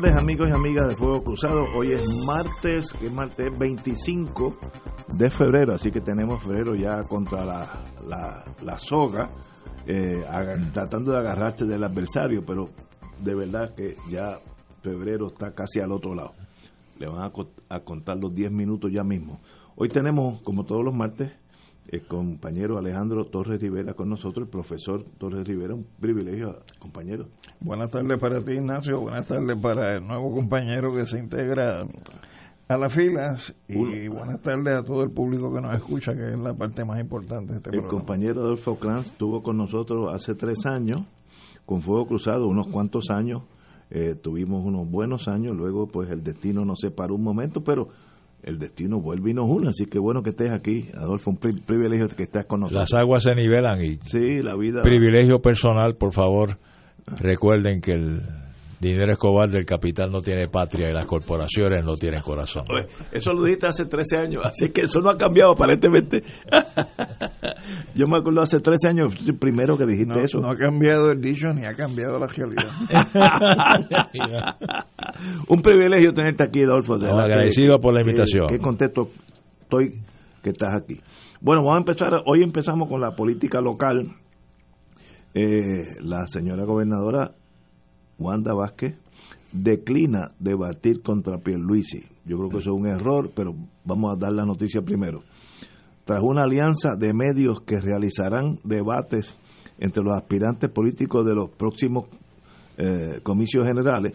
Tardes amigos y amigas de Fuego Cruzado. Hoy es martes, que es martes 25 de febrero, así que tenemos febrero ya contra la, la, la soga, eh, tratando de agarrarse del adversario, pero de verdad que ya febrero está casi al otro lado. Le van a contar los 10 minutos ya mismo. Hoy tenemos, como todos los martes, el compañero Alejandro Torres Rivera con nosotros, el profesor Torres Rivera, un privilegio, compañero. Buenas tardes para ti, Ignacio. Buenas tardes para el nuevo compañero que se integra a las filas. Y buenas tardes a todo el público que nos escucha, que es la parte más importante de este El programa. compañero Adolfo Kranz estuvo con nosotros hace tres años, con Fuego Cruzado, unos cuantos años. eh, tuvimos unos buenos años, luego pues el destino nos separó un momento, pero el destino vuelve y nos une. Así que bueno que estés aquí, Adolfo, un pri- privilegio que estés con nosotros. Las aguas se nivelan y Sí, la vida. privilegio personal, por favor, recuerden que el dinero escobar del capital no tiene patria y las corporaciones no tienen corazón. Eso lo dijiste hace 13 años, así que eso no ha cambiado aparentemente. Yo me acuerdo hace 13 años, el primero que dijiste No, eso. no ha cambiado el dicho ni ha cambiado la realidad. Un privilegio tenerte aquí, Adolfo. de No, verdad que- agradecido por la invitación. Qué contento estoy que estás aquí. Bueno, vamos a empezar. Hoy empezamos con la política local. Eh, la señora gobernadora Wanda Vázquez declina debatir contra Pierluisi. Yo creo que eso es un error, pero vamos a dar la noticia primero. Tras una alianza de medios que realizarán debates entre los aspirantes políticos de los próximos eh, comicios generales,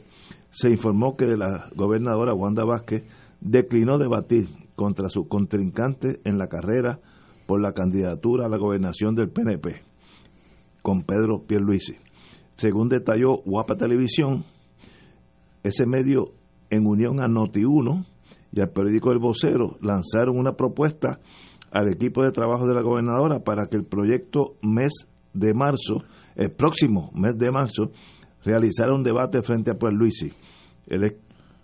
se informó que la gobernadora Wanda Vázquez declinó debatir contra su contrincante en la carrera por la candidatura a la gobernación del PNP, con Pedro Pierluisi. Según detalló Guapa Televisión, ese medio, en unión a Noti1 y al periódico El Vocero, lanzaron una propuesta al equipo de trabajo de la gobernadora para que el proyecto mes de marzo, el próximo mes de marzo, realizara un debate frente a Pierluisi. El ex-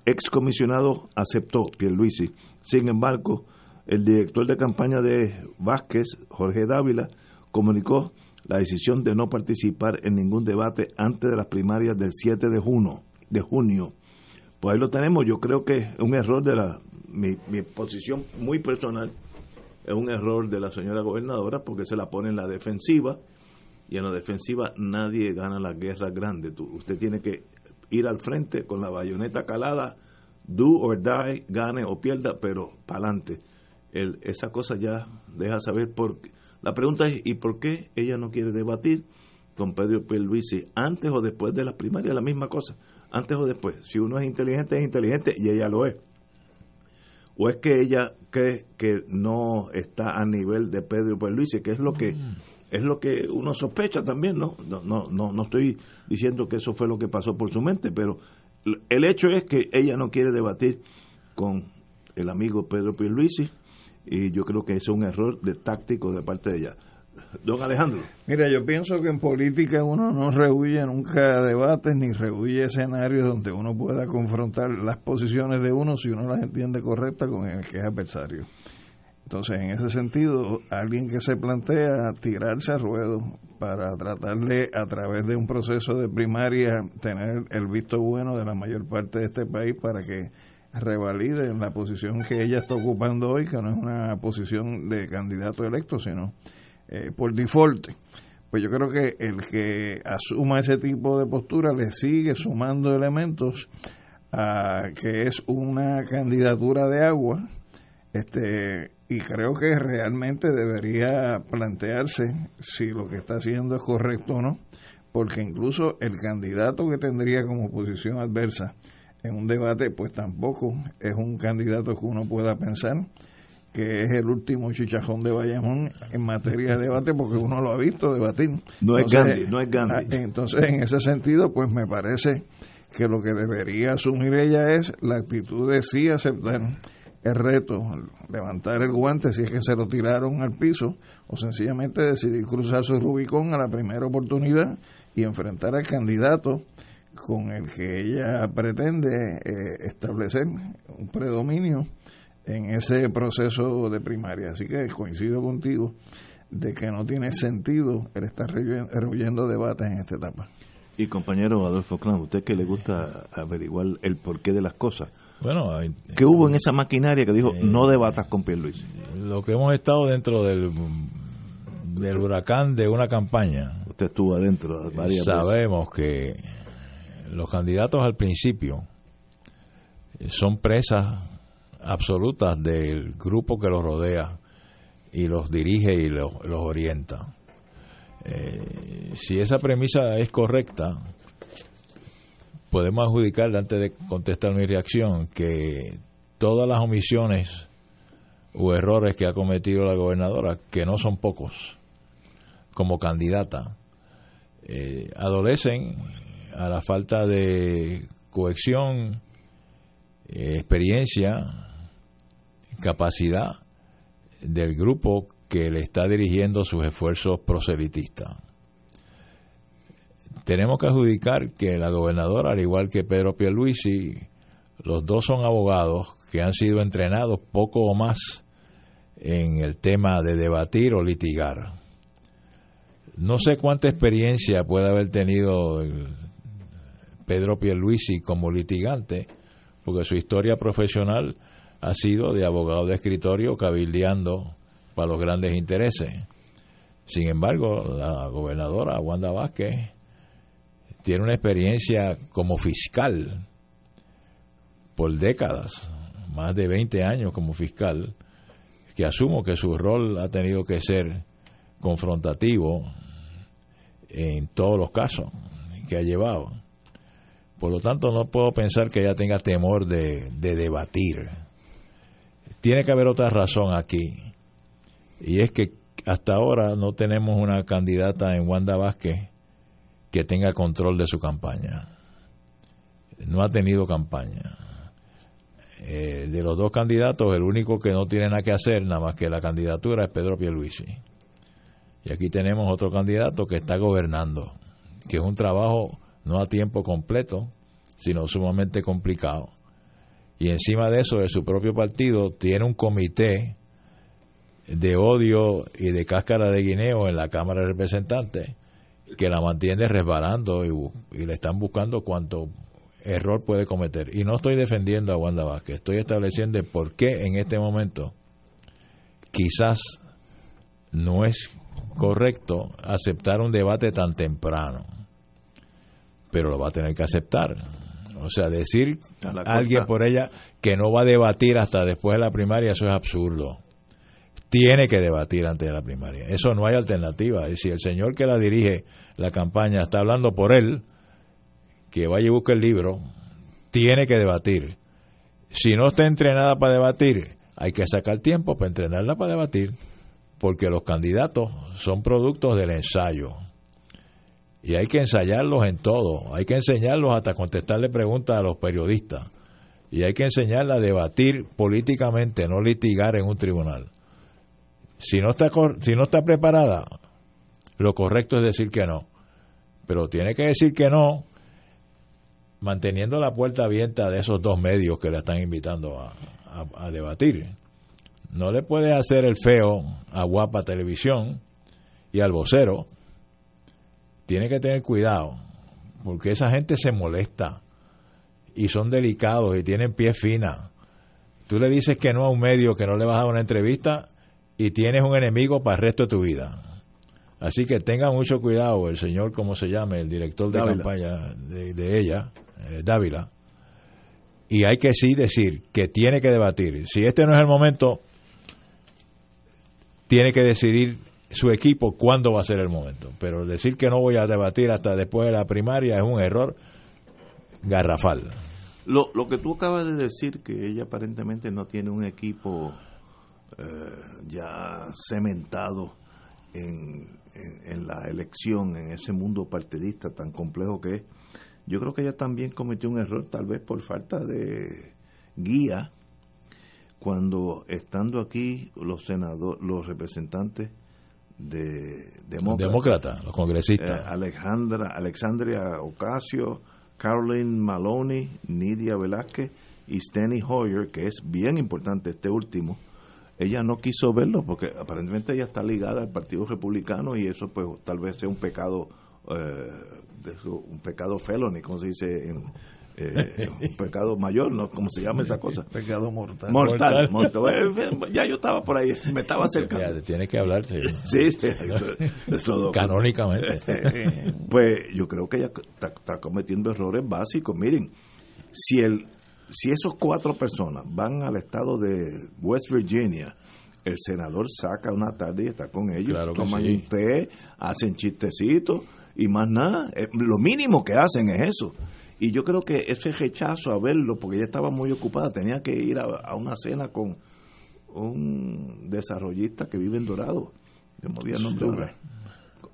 excomisionado aceptó Pierluisi. Sin embargo, el director de campaña de Vázquez, Jorge Dávila, comunicó la decisión de no participar en ningún debate antes de las primarias del 7 de junio. De junio. Pues ahí lo tenemos. Yo creo que es un error de la mi, mi posición muy personal. Es un error de la señora gobernadora porque se la pone en la defensiva y en la defensiva nadie gana la guerra grande. Tú- usted tiene que ir al frente con la bayoneta calada, do or die, gane o pierda, pero para adelante. Esa cosa ya deja saber por. La pregunta es, ¿y por qué ella no quiere debatir con Pedro Pierluisi antes o después de las primarias? La misma cosa, antes o después. Si uno es inteligente, es inteligente y ella lo es. ¿O es que ella cree que no está a nivel de Pedro Pierluisi, que es lo que es lo que uno sospecha también, ¿no? No, no, no, no estoy diciendo que eso fue lo que pasó por su mente, pero el hecho es que ella no quiere debatir con el amigo Pedro Pierluisi y yo creo que es un error de táctico de parte de ella. Don Alejandro. Mira, yo pienso que en política uno no rehuye nunca debates ni rehuye escenarios donde uno pueda confrontar las posiciones de uno si uno las entiende correctas con el que es adversario. Entonces, en ese sentido, alguien que se plantea tirarse a ruedo para tratar de, a través de un proceso de primaria, tener el visto bueno de la mayor parte de este país para que revalide la posición que ella está ocupando hoy, que no es una posición de candidato electo, sino eh, por default. Pues yo creo que el que asuma ese tipo de postura le sigue sumando elementos a que es una candidatura de agua este y creo que realmente debería plantearse si lo que está haciendo es correcto o no, porque incluso el candidato que tendría como posición adversa en un debate, pues tampoco es un candidato que uno pueda pensar que es el último chichajón de Bayamón en materia de debate, porque uno lo ha visto debatir. No es Gandhi, no es Gandhi. Ah, entonces, en ese sentido, pues me parece que lo que debería asumir ella es la actitud de sí aceptar el reto, levantar el guante si es que se lo tiraron al piso, o sencillamente decidir cruzar su Rubicón a la primera oportunidad y enfrentar al candidato con el que ella pretende eh, establecer un predominio en ese proceso de primaria. Así que coincido contigo de que no tiene sentido el estar rehuyendo debates en esta etapa. Y compañero Adolfo Clan, usted que le gusta averiguar el porqué de las cosas, bueno, ¿qué hubo en esa maquinaria que dijo no debatas con Pierluisi? Lo que hemos estado dentro del, del huracán de una campaña. Usted estuvo adentro varias Sabemos que los candidatos al principio son presas absolutas del grupo que los rodea y los dirige y los, orienta. Eh, si esa premisa es correcta, podemos adjudicar, antes de contestar mi reacción, que todas las omisiones o errores que ha cometido la gobernadora, que no son pocos, como candidata, eh, adolecen a la falta de cohesión, eh, experiencia, capacidad del grupo que le está dirigiendo sus esfuerzos proselitistas. Tenemos que adjudicar que la gobernadora, al igual que Pedro Pierluisi, los dos son abogados que han sido entrenados poco o más en el tema de debatir o litigar. No sé cuánta experiencia puede haber tenido Pedro Pierluisi como litigante, porque su historia profesional ha sido de abogado de escritorio cabildeando para los grandes intereses. Sin embargo, la gobernadora Wanda Vázquez tiene una experiencia como fiscal por décadas, más de 20 años como fiscal, que asumo que su rol ha tenido que ser confrontativo en todos los casos que ha llevado. Por lo tanto, no puedo pensar que ella tenga temor de, de debatir tiene que haber otra razón aquí, y es que hasta ahora no tenemos una candidata en Wanda Vázquez que tenga control de su campaña. No ha tenido campaña. Eh, de los dos candidatos, el único que no tiene nada que hacer, nada más que la candidatura, es Pedro Pierluisi. Y aquí tenemos otro candidato que está gobernando, que es un trabajo no a tiempo completo, sino sumamente complicado y encima de eso de su propio partido tiene un comité de odio y de cáscara de guineo en la Cámara de Representantes que la mantiene resbalando y, le están buscando cuánto error puede cometer. Y no estoy defendiendo a Wanda Vázquez, estoy estableciendo por qué en este momento quizás no es correcto aceptar un debate tan temprano, pero lo va a tener que aceptar o sea, decir a alguien por ella que no va a debatir hasta después de la primaria, eso es absurdo. Tiene que debatir antes de la primaria. Eso no hay alternativa. Y si el señor que la dirige la campaña está hablando por él, que vaya y busque el libro, tiene que debatir. Si no está entrenada para debatir, hay que sacar tiempo para entrenarla para debatir, porque los candidatos son productos del ensayo y hay que ensayarlos en todo, hay que enseñarlos hasta contestarle preguntas a los periodistas y hay que enseñarla a debatir políticamente, no litigar en un tribunal. Si no está si no está preparada, lo correcto es decir que no, pero tiene que decir que no manteniendo la puerta abierta de esos dos medios que la están invitando a, a debatir. No le puede hacer el feo a Guapa Televisión y al vocero tiene que tener cuidado, porque esa gente se molesta y son delicados y tienen pie fina. Tú le dices que no a un medio que no le vas a dar una entrevista y tienes un enemigo para el resto de tu vida. Así que tenga mucho cuidado el señor, como se llame, el director de campaña de, ella, eh, Dávila. Y hay que sí decir que tiene que debatir. Si este no es el momento, tiene que decidir su equipo cuándo va a ser el momento. Pero decir que no voy a debatir hasta después de la primaria es un error garrafal. Lo, lo que tú acabas de decir, que ella aparentemente no tiene un equipo ya cementado en, en, la elección, en ese mundo partidista tan complejo que es. Yo creo que ella también cometió un error, tal vez por falta de guía, cuando estando aquí los senadores, los representantes de demócratas, los congresistas, eh, Alejandra, Alexandria Ocasio, Caroline Maloney, Nidia Velázquez y Steny Hoyer, que es bien importante este último, ella no quiso verlo porque aparentemente ella está ligada al Partido Republicano y eso pues tal vez sea un pecado eh, un pecado felony, como se dice en, eh, un pecado mayor, ¿no? ¿Cómo se llama esa cosa? Pecado mortal. Mortal. Ya yo estaba por ahí, me estaba acercando. Ya, tiene que hablar, sí. sí, Canónicamente. pues yo creo que ella está cometiendo errores básicos. Miren, si el si esos cuatro personas van al estado de West Virginia, el senador saca una tarde y está con ellos, toman un té, hacen chistecitos y más nada. Eh, lo mínimo que hacen es eso. Y yo creo que ese rechazo a verlo, porque ella estaba muy ocupada, tenía que ir a, una cena con un desarrollista que vive en Dorado. Yo me el nombre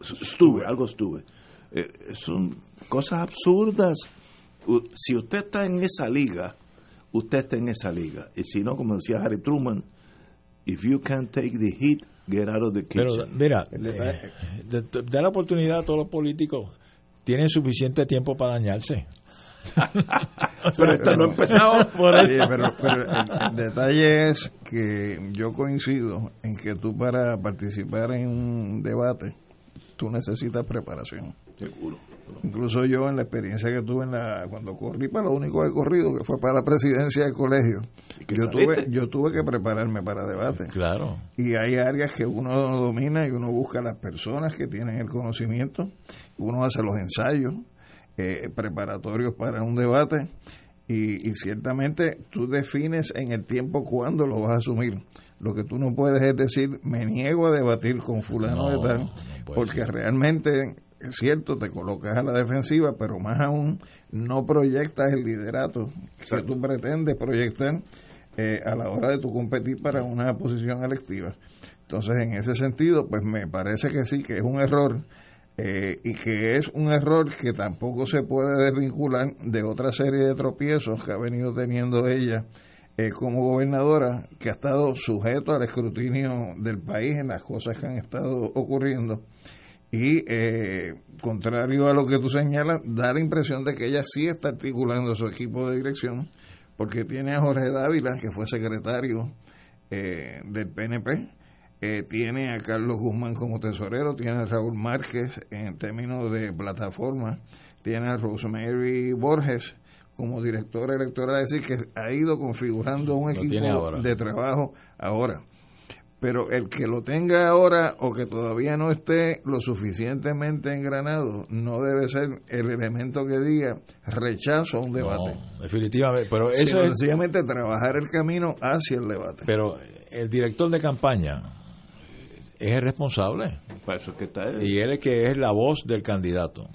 Estuve, algo estuve. Eh, son cosas absurdas. Si usted está en esa liga, usted está en esa liga. Y si no, como decía Harry Truman, if you can't take the heat, get out of the kitchen. Pero mira, eh, da la oportunidad a todos los políticos. Tienen suficiente tiempo para dañarse. pero esto no ha empezado por eso. pero, el, detalle es que yo coincido en que tú para participar en un debate, tú necesitas preparación. Seguro. Incluso yo en la experiencia que tuve en la cuando corrí para lo único que he corrido, que fue para la presidencia del colegio, yo tuve, yo tuve que prepararme para debate. Claro. Y hay áreas que uno domina y uno busca a las personas que tienen el conocimiento, uno hace los ensayos eh, preparatorios para un debate y, ciertamente tú defines en el tiempo cuándo lo vas a asumir. Lo que tú no puedes es decir, me niego a debatir con fulano de tal, porque realmente es cierto, te colocas a la defensiva, pero más aún no proyectas el liderato que tú pretendes proyectar eh, a la hora de tu competir para una posición electiva. Entonces, en ese sentido, pues me parece que sí, que es un error eh, y que es un error que tampoco se puede desvincular de otra serie de tropiezos que ha venido teniendo ella eh, como gobernadora, que ha estado sujeto al escrutinio del país en las cosas que han estado ocurriendo. Y eh, contrario a lo que tú señalas, da la impresión de que ella sí está articulando su equipo de dirección, porque tiene a Jorge Dávila, que fue secretario eh, del PNP, eh, tiene a Carlos Guzmán como tesorero, tiene a Raúl Márquez en términos de plataforma, tiene a Rosemary Borges como directora electoral, es decir, que ha ido configurando un equipo de trabajo ahora pero el que lo tenga ahora o que todavía no esté lo suficientemente engranado no debe ser el elemento que diga rechazo a un debate. definitivamente, pero eso es sencillamente trabajar el camino hacia el debate. Pero el director de campaña es el responsable. Y él es que es la voz del candidato.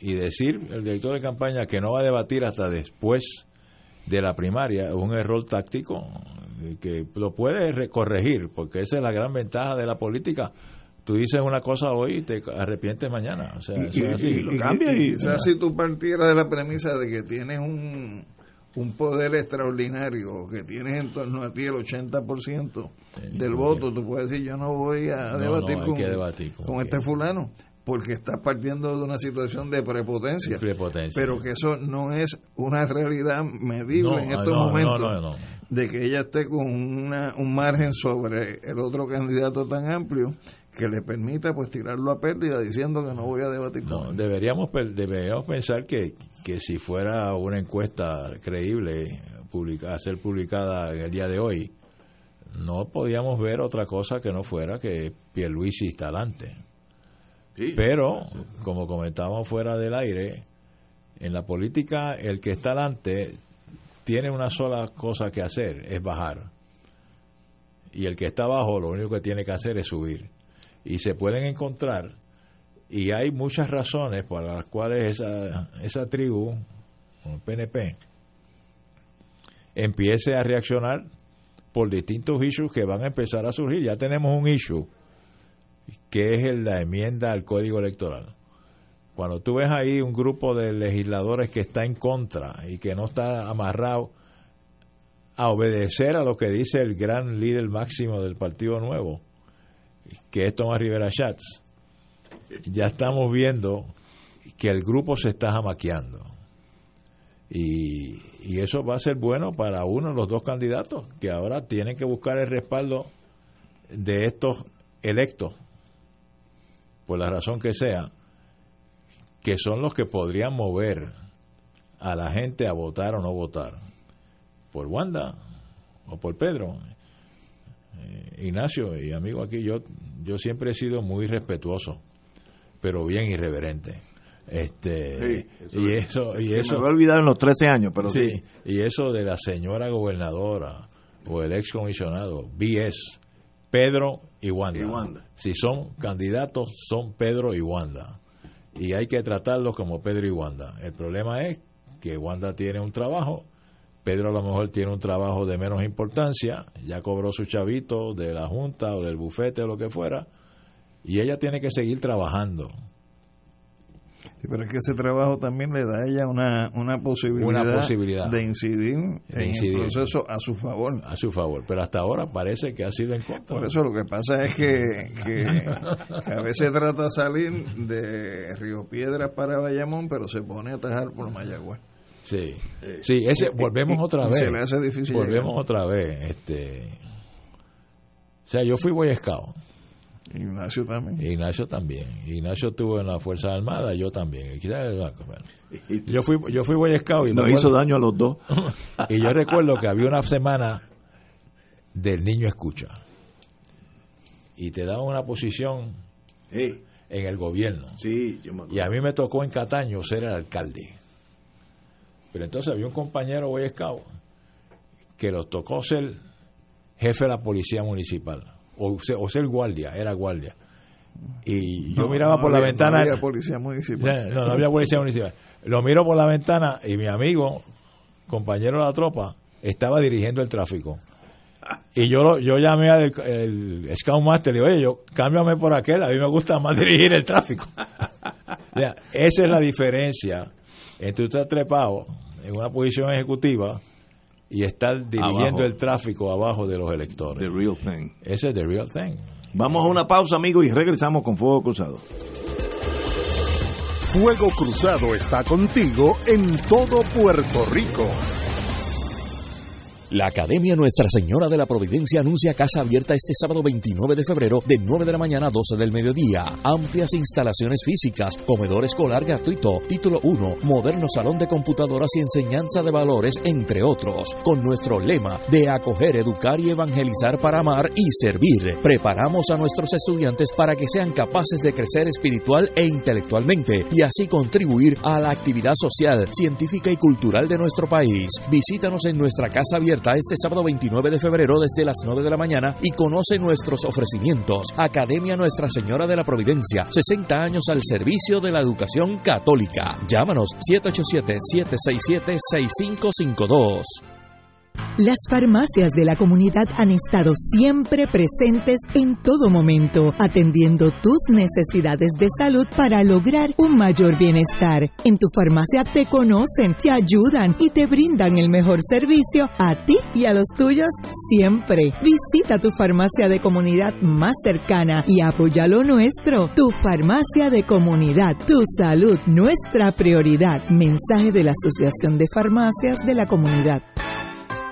Y decir el director de campaña que no va a debatir hasta después de la primaria es un error táctico que lo puedes corregir, porque esa es la gran ventaja de la política. Tú dices una cosa hoy y te arrepientes mañana. O sea, y, así. lo cambia y, si tú partieras de la premisa de que tienes un, un poder extraordinario, que tienes en torno a ti el 80% del voto, tú puedes decir, yo no voy a debatir, con, este fulano porque estás partiendo de una situación de prepotencia, pero que eso no es una realidad medible en estos momentos de que ella esté con una, un margen sobre el otro candidato tan amplio que le permita pues tirarlo a pérdida diciendo que no voy a debatir con él. Deberíamos, deberíamos pensar que, que si fuera una encuesta creíble publicada, ser publicada en el día de hoy, no podíamos ver otra cosa que no fuera que Pierluisi está adelante. Pero, como comentábamos fuera del aire, en la política el que está adelante tiene una sola cosa que hacer, es bajar. Y el que está abajo lo único que tiene que hacer es subir. Y se pueden encontrar, y hay muchas razones por las cuales esa, esa tribu, PNP, empiece a reaccionar por distintos issues que van a empezar a surgir. Ya tenemos un issue que es la enmienda al código electoral. Cuando tú ves ahí un grupo de legisladores que está en contra y que no está amarrado a obedecer a lo que dice el gran líder máximo del Partido Nuevo, que es Tomás Rivera Schatz, ya estamos viendo que el grupo se está jamaqueando. Y, y eso va a ser bueno para uno de los dos candidatos, que ahora tienen que buscar el respaldo de estos electos, por la razón que sea, que son los que podrían mover a la gente a votar o no votar, por Wanda o por Pedro. Eh, Ignacio y amigo aquí, yo, yo siempre he sido muy respetuoso, pero bien irreverente. Este, y eso, y se eso, me va a olvidar en los 13 años, pero sí. Sí, y eso de la señora gobernadora o el ex comisionado, BS, Pedro y Wanda. Y Wanda. Si son candidatos, son Pedro y Wanda. Y hay que tratarlos como Pedro y Wanda. El problema es que Wanda tiene un trabajo, Pedro a lo mejor tiene un trabajo de menos importancia, ya cobró su chavito de la junta o del bufete o lo que fuera, y ella tiene que seguir trabajando. Sí, pero es que ese trabajo también le da a ella una, una, posibilidad, Una posibilidad. de incidir De en incidir. el proceso a su favor. a su favor, pero hasta ahora parece que ha sido en contra. Por eso lo que pasa es que, que, que a veces trata de salir de Río Piedras para Bayamón, pero se pone a atajar por Mayagüez. Sí, sí, ese, volvemos otra y vez. se le hace difícil Volvemos llegar. otra vez. Este, o sea, yo fui Boy Scout, Ignacio también. Ignacio también. Ignacio estuvo en la Fuerza Armada, yo también. Yo fui, yo fui Boy Scout y, Nos me hizo acuerdo- daño a los dos. y yo recuerdo que había una semana del niño escucha. Y te daban una posición Sí, en el gobierno. sí, yo me acuerdo. Y a mí me tocó en Cataño ser el alcalde. Pero entonces había un compañero Boy Scout que los tocó ser jefe de la policía municipal. O ser, o ser guardia, era guardia. Y yo No, miraba no por la ventana. No había policía municipal. No, no había policía municipal. Lo miro por la ventana y mi amigo, compañero de la tropa, estaba dirigiendo el tráfico. Y yo lo- yo llamé al el Scoutmaster y le digo, oye, yo, cámbiame por aquel, a mí me gusta más dirigir el tráfico. O sea, esa es la diferencia entre estar trepado en una posición ejecutiva y estar dirigiendo Abajo. el tráfico abajo de los electores. The real thing. Ese es the real thing. Vamos a una pausa, amigos, y regresamos con Fuego Cruzado. Fuego Cruzado está contigo en todo Puerto Rico. La Academia Nuestra Señora de la Providencia anuncia casa abierta este sábado 29 de febrero de 9 de la mañana a 12 del mediodía. Amplias instalaciones físicas, comedor escolar gratuito, título 1, moderno salón de computadoras y enseñanza de valores, entre otros. Con nuestro lema de acoger, educar y evangelizar para amar y servir. Preparamos a nuestros estudiantes para que sean capaces de crecer espiritual e intelectualmente y así contribuir a la actividad social, científica y cultural de nuestro país. Visítanos en nuestra casa abierta este sábado 29 de febrero desde las 9 de la mañana y conoce nuestros ofrecimientos. Academia Nuestra Señora de la Providencia, 60 años al servicio de la educación católica. Llámanos 787-767-6552. Las farmacias de la comunidad han estado siempre presentes en todo momento, atendiendo tus necesidades de salud para lograr un mayor bienestar. En tu farmacia te conocen, te ayudan y te brindan el mejor servicio a ti y a los tuyos siempre. Visita tu farmacia de comunidad más cercana y apoya lo nuestro. Tu farmacia de comunidad, tu salud, nuestra prioridad. Mensaje de la Asociación de Farmacias de la Comunidad.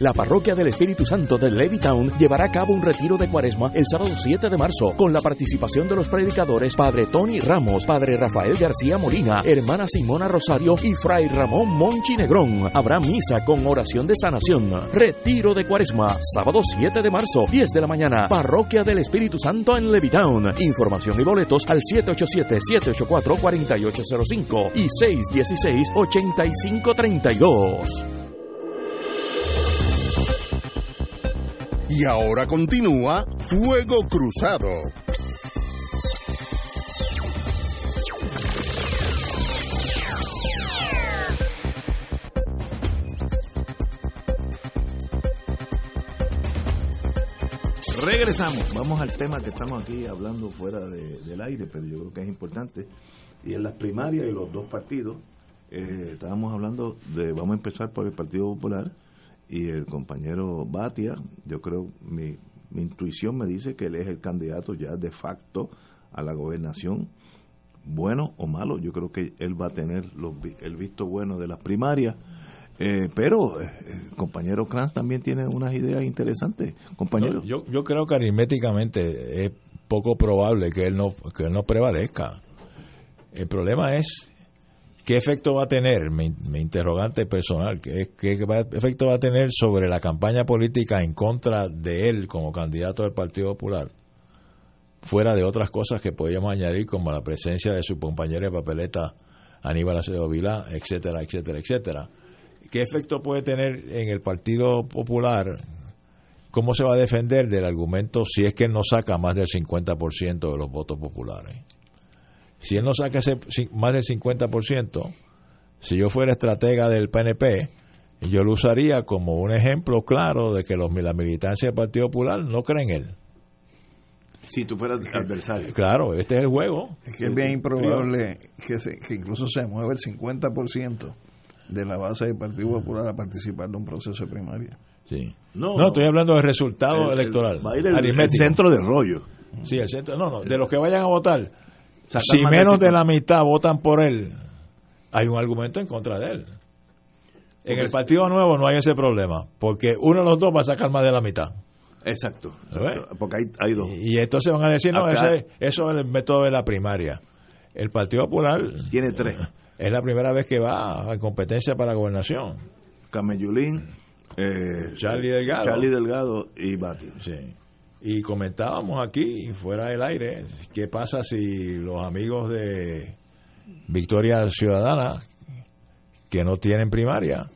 La Parroquia del Espíritu Santo de Levittown llevará a cabo un retiro de cuaresma el sábado 7 de marzo con la participación de los predicadores Padre Tony Ramos, Padre Rafael García Molina, Hermana Simona Rosario y Fray Ramón Monchi Negrón. Habrá misa con oración de sanación. Retiro de cuaresma, sábado 7 de marzo, 10 de la mañana. Parroquia del Espíritu Santo en Levittown. Información y boletos al 787-784-4805 y 616-8532. Y ahora continúa Fuego Cruzado. Regresamos, vamos al tema que estamos aquí hablando fuera de- del aire, pero yo creo que es importante. Y en las primarias y los dos partidos, eh, estábamos hablando de, vamos a empezar por el Partido Popular y el compañero Batia, yo creo, mi, mi intuición me dice que él es el candidato ya de facto a la gobernación, bueno o malo, yo creo que él va a tener los el visto bueno de las primarias. Eh, pero eh, el compañero Kranz también tiene unas ideas interesantes, compañero. Yo, yo creo que aritméticamente es poco probable que él no que él no prevalezca. El problema es qué efecto va a tener, mi, mi interrogante personal, qué, efecto va a tener sobre la campaña política en contra de él como candidato del Partido Popular, fuera de otras cosas que podríamos añadir como la presencia de su compañero de papeleta Aníbal Acevedo Vilá, etcétera, etcétera, etcétera. ¿Qué efecto puede tener en el Partido Popular ¿cómo se va a defender del argumento si es que no saca más del 50% de los votos populares? Si él no saca ese, más del 50%, si yo fuera estratega del PNP, yo lo usaría como un ejemplo claro de que los, la militancia del Partido Popular no cree en él. Si tú fueras adversario. Claro, este es el juego. Es que es bien improbable que, se, que incluso se mueva el 50% de la base del Partido Popular a participar de un proceso de primaria. Sí. No, No, estoy hablando del resultado El- el- electoral. va a ir el, centro del rollo. Sí, el centro. No, no, de los que vayan a votar, si menos de 50. la mitad votan por él, hay un argumento en contra de él. En el Partido Nuevo no hay ese problema, porque uno de los dos va a sacar más de la mitad. Exacto. Porque hay, hay dos. Y, y entonces van a decir, no, Acá- ese- eso es el método de la primaria. El Partido Popular Tiene tres. es la primera vez que va a competencia para la gobernación. Camellulín, eh, Charlie Delgado. Charlie Delgado y Bati. Sí. Y comentábamos aquí, fuera del aire, qué pasa si los amigos de Victoria Ciudadana, que no tienen primaria,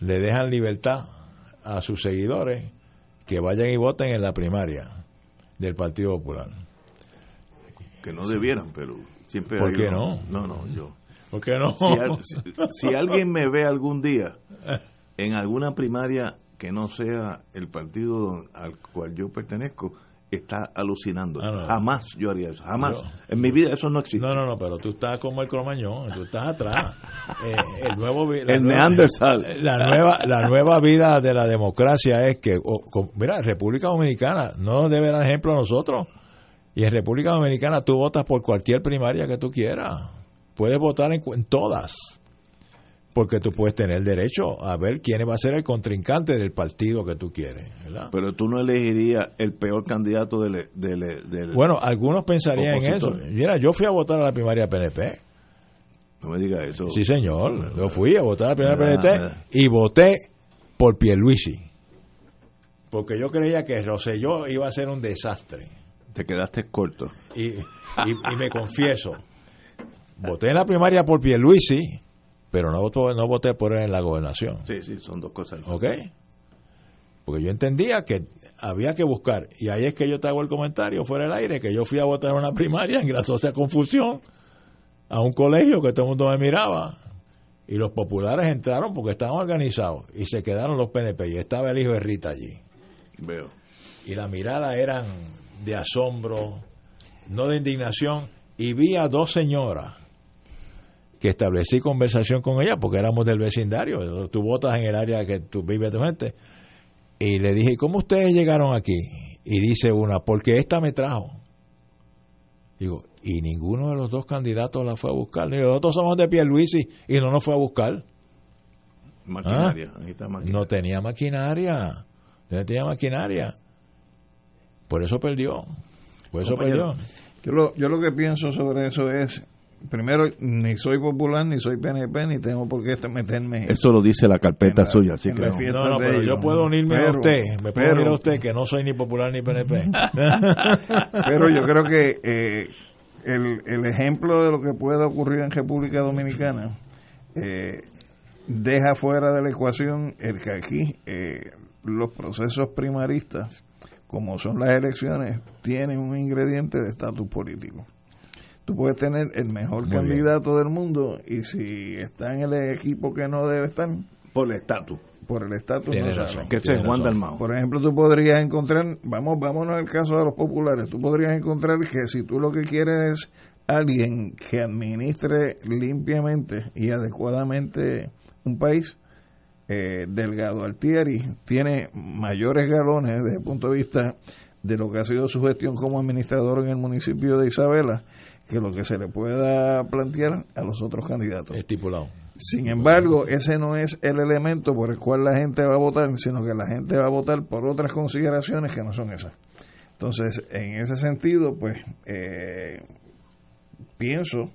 le dejan libertad a sus seguidores que vayan y voten en la primaria del Partido Popular. Que no debieran, pero siempre ¿Por qué uno. no? No, no, yo. ¿Por qué no? Si, al- si- si alguien me ve algún día en alguna primaria que no sea el partido al cual yo pertenezco, está alucinando. Ah, no. Jamás yo haría eso. Jamás. En mi vida eso no existe. No, no, no, pero tú estás como el cromañón, tú estás atrás. Eh, el nuevo la El nueva-. La nueva, la nueva vida de la democracia es que, o- con- mira, República Dominicana no nos debe dar ejemplo a nosotros. Y en República Dominicana tú votas por cualquier primaria que tú quieras. Puedes votar en, en todas. Porque tú puedes tener derecho a ver quién va a ser el contrincante del partido que tú quieres. ¿verdad? Pero tú no elegirías el peor candidato del... del, del- Bueno, algunos pensarían en eso. Mira, yo fui a votar a la primaria PNP. no me digas eso. Sí, señor. Yo fui a votar a la primera Me da- PNP y voté por Pierluisi. Porque yo creía que Rosselló iba a ser un desastre. Te quedaste corto. Y, y- y me confieso, voté en la primaria por Pierluisi, pero no, voto- no voté por él en la gobernación. Sí, sí, son dos cosas. ¿Ok? Porque yo entendía que había que buscar. Y ahí es que yo te hago el comentario fuera del aire, que yo fui a votar en una primaria en graciosa confusión a un colegio que todo el mundo me miraba. Y los populares entraron porque estaban organizados y se quedaron los PNP y estaba el hijo de Rita allí. Veo. Y la mirada eran de asombro, no de indignación. Y vi a dos señoras que establecí conversación con ellas porque éramos del vecindario. Tú votas en el área que tú vives tu gente. Y le dije, ¿cómo ustedes llegaron aquí? Y dice una, porque esta me trajo. Digo, y ninguno de los dos candidatos la fue a buscar. Digo, nosotros somos de Pierluisi y no nos fue a buscar. Maquinaria, ¿Ah? necesita maquinaria. No tenía maquinaria. No tenía maquinaria. Por eso perdió. Por eso Compañero. perdió. Yo lo, yo lo que pienso sobre eso es, primero, ni soy popular, ni soy PNP, ni tengo por qué meterme Eso lo dice la carpeta la- suya, así que no. No, pero ellos. yo puedo unirme a usted. Me puedo pero- unir a usted que no soy ni popular ni PNP. Pero yo creo que eh, el, el ejemplo de lo que puede ocurrir en República Dominicana eh, deja fuera de la ecuación el que aquí eh, los procesos primaristas, como son las elecciones, tienen un ingrediente de estatus político. Tú puedes tener el mejor Muy bien. candidato del mundo y si está en el equipo que no debe estar, Por el estatus. por el estatus Tiene no razón. Que ese Tiene es Juan. Dalmao. Por ejemplo, tú podrías encontrar, vamos, vámonos al caso de los populares, tú podrías encontrar que si tú lo que quieres es alguien que administre limpiamente y adecuadamente un país, eh, Delgado Altieri tiene mayores galones desde el punto de vista de lo que ha sido su gestión como administrador en el municipio de Isabela que lo que se le pueda plantear a los otros candidatos. Estipulado. Sin embargo, ese no es el elemento por el cual la gente va a votar, sino que la gente va a votar por otras consideraciones que no son esas. Entonces, en ese sentido, pues, eh, pienso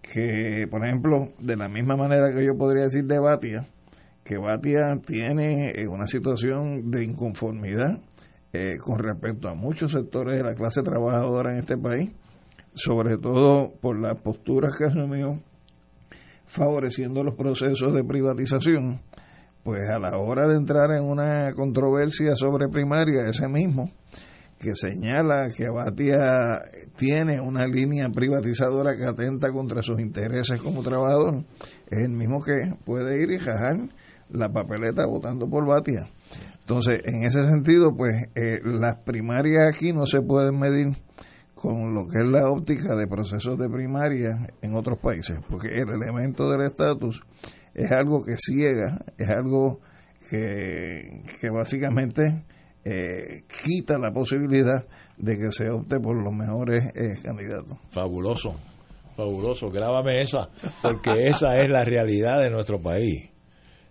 que, por ejemplo, de la misma manera que yo podría decir de Batia, que Batia tiene eh, una situación de inconformidad eh, con respecto a muchos sectores de la clase trabajadora en este país, sobre todo por las posturas que asumió favoreciendo los procesos de privatización, pues a la hora de entrar en una controversia sobre primaria, ese mismo que señala que Abatia tiene una línea privatizadora que atenta contra sus intereses como trabajador, es el mismo que puede ir y jajar la papeleta votando por Batia. Entonces, en ese sentido, pues eh, las primarias aquí no se pueden medir con lo que es la óptica de procesos de primaria en otros países, porque el elemento del estatus es algo que ciega, es algo que, que básicamente eh, quita la posibilidad de que se opte por los mejores eh, candidatos. Fabuloso, fabuloso. Grábame esa, porque esa es la realidad de nuestro país.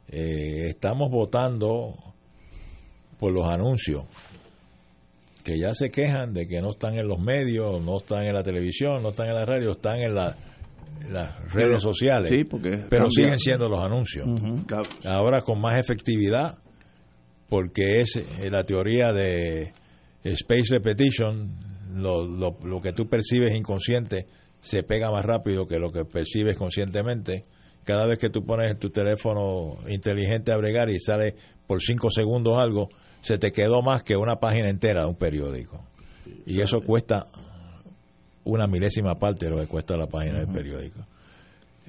Eh, estamos votando por los anuncios que ya se quejan de que no están en los medios, no están en la televisión, no están en la radio, están en, la- en las redes sociales. Sí, porque pero cambia. siguen siendo los anuncios. Ahora con más efectividad, porque es eh, la teoría de space repetition, lo, lo, lo que tú percibes inconsciente se pega más rápido que lo que percibes conscientemente. Cada vez que tú pones tu teléfono inteligente a bregar y sale por cinco segundos algo, se te quedó más que una página entera de un periódico. Y eso cuesta una milésima parte de lo que cuesta la página del periódico.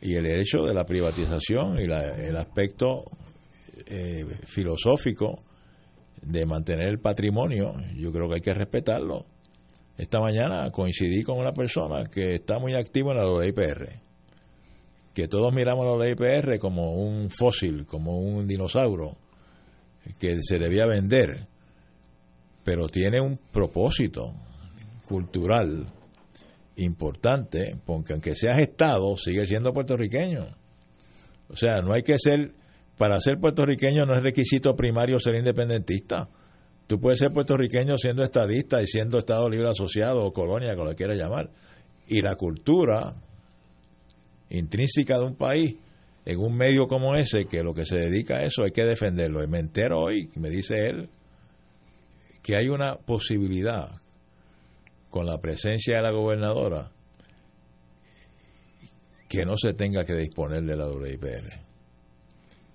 Y el hecho de la privatización y la- el aspecto eh, filosófico de mantener el patrimonio, yo creo que hay que respetarlo. Esta mañana coincidí con una persona que está muy activa en la IPR, que todos miramos la IPR como un fósil, como un dinosaurio que se debía vender, pero tiene un propósito cultural importante, porque aunque seas Estado, sigue siendo puertorriqueño. O sea, no hay que ser, para ser puertorriqueño no es requisito primario ser independentista. Tú puedes ser puertorriqueño siendo estadista y siendo Estado Libre Asociado o colonia, como lo quieras llamar. Y la cultura intrínseca de un país, en un medio como ese, que lo que se dedica a eso hay que defenderlo. Y me entero hoy, me dice él, que hay una posibilidad con la presencia de la gobernadora que no se tenga que disponer de la WIPR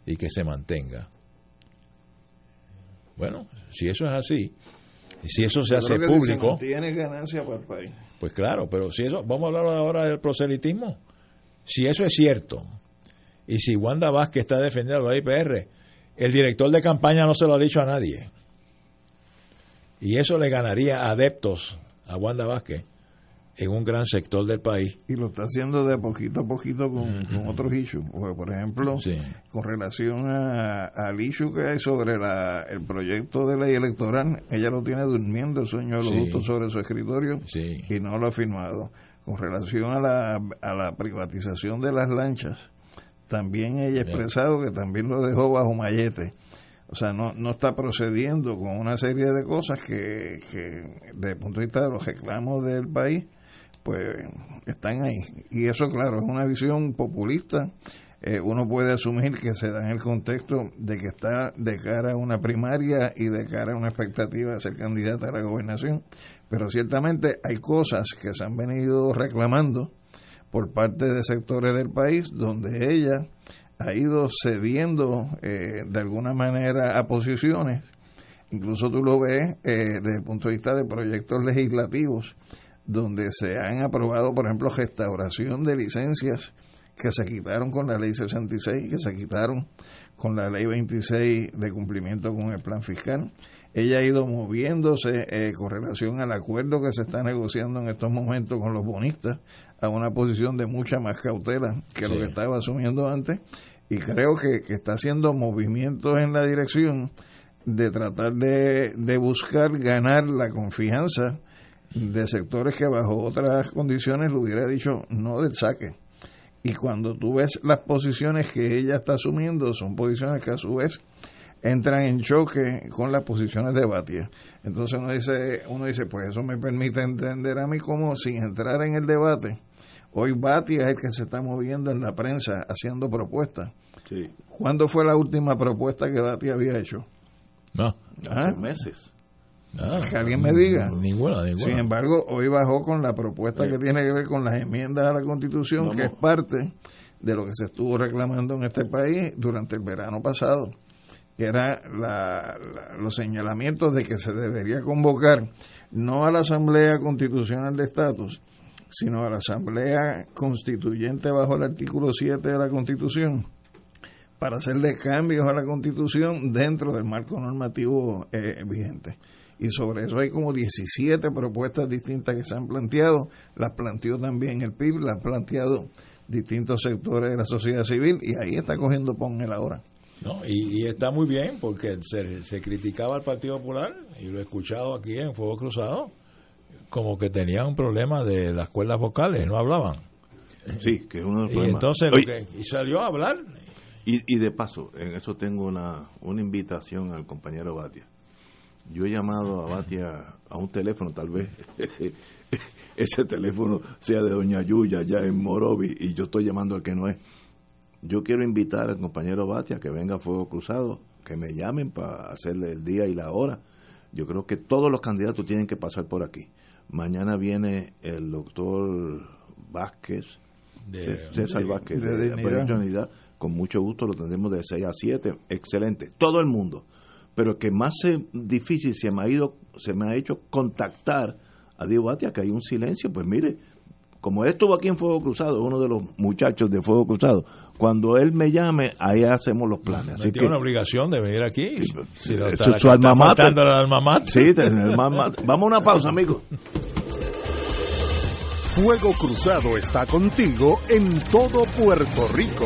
y que se mantenga. Bueno, si eso es así, si eso se Yo hace si público, mantiene ganancia para el país. pues claro, pero si eso, vamos a hablar ahora del proselitismo. Si eso es cierto, y si Wanda Vázquez está defendiendo la IPR, el director de campaña no se lo ha dicho a nadie. Y eso le ganaría adeptos a Wanda Vázquez en un gran sector del país. Y lo está haciendo de poquito a poquito con, con otros issues. Porque, por ejemplo, Sí. con relación a- al issue que hay sobre la, el proyecto de ley electoral, ella lo tiene durmiendo el sueño de los Sí. sobre su escritorio Sí. y no lo ha firmado. Con relación a la, a la privatización de las lanchas, también ella ha expresado que también lo dejó bajo mallete. O sea, no, no está procediendo con una serie de cosas que, que desde el punto de vista de los reclamos del país, pues están ahí. Y eso, claro, es una visión populista. Eh, uno puede asumir que se da en el contexto de que está de cara a una primaria y de cara a una expectativa de ser candidata a la gobernación. Pero ciertamente hay cosas que se han venido reclamando por parte de sectores del país donde ella ha ido cediendo eh, de alguna manera a posiciones. Incluso tú lo ves eh, desde el punto de vista de proyectos legislativos donde se han aprobado, por ejemplo, restauración de licencias que se quitaron con la ley 66, que se quitaron con la ley 26 de cumplimiento con el plan fiscal. Ella ha ido moviéndose eh, con relación al acuerdo que se está negociando en estos momentos con los bonistas a una posición de mucha más cautela que lo que estaba asumiendo antes y creo que, que, está haciendo movimientos en la dirección de tratar de, de buscar ganar la confianza de sectores que bajo otras condiciones le hubiera dicho no del saque. Y cuando tú ves las posiciones que ella está asumiendo, son posiciones que a su vez entran en choque con las posiciones de Batia. Entonces uno dice, uno dice, pues eso me permite entender a mí como sin entrar en el debate, hoy Batia es el que se está moviendo en la prensa haciendo propuestas. Sí. ¿Cuándo fue la última propuesta que Batia había hecho? No. Hace meses. Ah, que alguien me diga. Ninguna, ninguna. Sin embargo, hoy bajó con la propuesta que tiene que ver con las enmiendas a la Constitución, que es parte de lo que se estuvo reclamando en este país durante el verano pasado, que era la, la, los señalamientos de que se debería convocar no a la Asamblea Constitucional de Estatus, sino a la Asamblea Constituyente bajo el artículo 7 de la Constitución para hacerle cambios a la Constitución dentro del marco normativo eh, vigente y sobre eso hay como 17 propuestas distintas que se han planteado, las planteó también el PIB, las han planteado distintos sectores de la sociedad civil y ahí está cogiendo pon el ahora. No, y, y, está muy bien porque se, se, criticaba al Partido Popular y lo he escuchado aquí en Fuego Cruzado como que tenían un problema de las cuerdas vocales, no hablaban. Sí, que es uno de los Y problemas. entonces lo que, y salió a hablar. Y, y de paso, en eso tengo una, una invitación al compañero Batia yo he llamado a Batia a un teléfono, tal vez ese teléfono sea de Doña Yuya, ya en Morovi, y yo estoy llamando al que no es. Yo quiero invitar al compañero Batia que venga a Fuego Cruzado, que me llamen para hacerle el día y la hora. Yo creo que todos los candidatos tienen que pasar por aquí. Mañana viene el doctor Vázquez, De, César Vázquez, de de, Dignidad. de. Con mucho gusto lo tendremos de 6 a 7. Excelente. Todo el mundo pero que más se, difícil se me ha ido se me ha hecho contactar a Diego Batia que hay un silencio pues mire como él estuvo aquí en Fuego Cruzado uno de los muchachos de Fuego Cruzado cuando él me llame ahí hacemos los planes así tiene que una obligación de venir aquí si no, su, está, su alma mater alma mater. sí el alma mater. vamos a una pausa amigos Fuego Cruzado está contigo en todo Puerto Rico.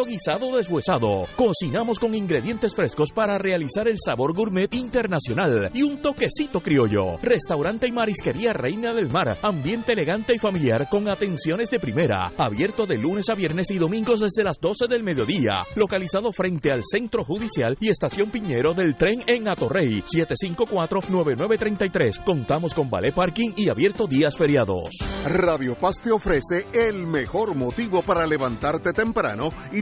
guisado deshuesado. Cocinamos con ingredientes frescos para realizar el sabor gourmet internacional y un toquecito criollo. Restaurante y marisquería Reina del Mar. Ambiente elegante y familiar con atenciones de primera. Abierto de lunes a viernes y domingos desde las 12 del mediodía. Localizado frente al Centro Judicial y Estación Piñero del tren en Atorrey. 754-9933. Contamos con ballet parking y abierto días feriados. Radio Paz te ofrece el mejor motivo para levantarte temprano y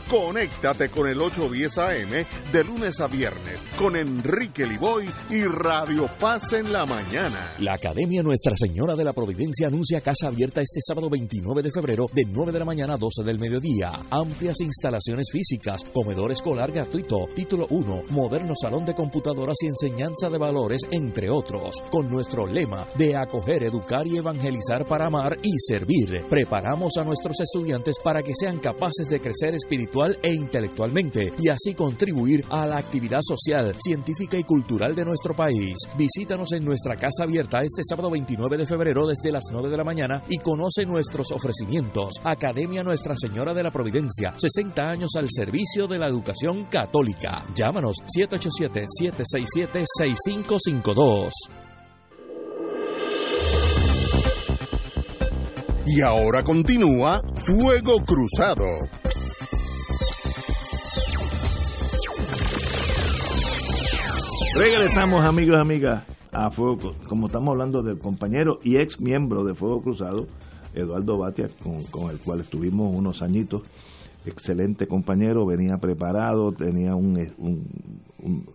Conéctate con el 810 AM de lunes a viernes con Enrique Liboy y Radio Paz en la mañana. La Academia Nuestra Señora de la Providencia anuncia casa abierta este sábado 29 de febrero de 9 de la mañana a 12 del mediodía. Amplias instalaciones físicas, comedor escolar gratuito, título 1, moderno salón de computadoras y enseñanza de valores, entre otros. Con nuestro lema de acoger, educar y evangelizar para amar y servir. Preparamos a nuestros estudiantes para que sean capaces de crecer e intelectualmente y así contribuir a la actividad social, científica y cultural de nuestro país. Visítanos en nuestra casa abierta este sábado 29 de febrero desde las 9 de la mañana y conoce nuestros ofrecimientos. Academia Nuestra Señora de la Providencia, 60 años al servicio de la educación católica. Llámanos 787-767-6552. Y ahora continúa Fuego Cruzado. Regresamos, amigos y amigas, a Fuego Como estamos hablando del compañero y ex miembro de Fuego Cruzado, Eduardo Batia, con, el cual estuvimos unos añitos. Excelente compañero, venía preparado, tenía un, un,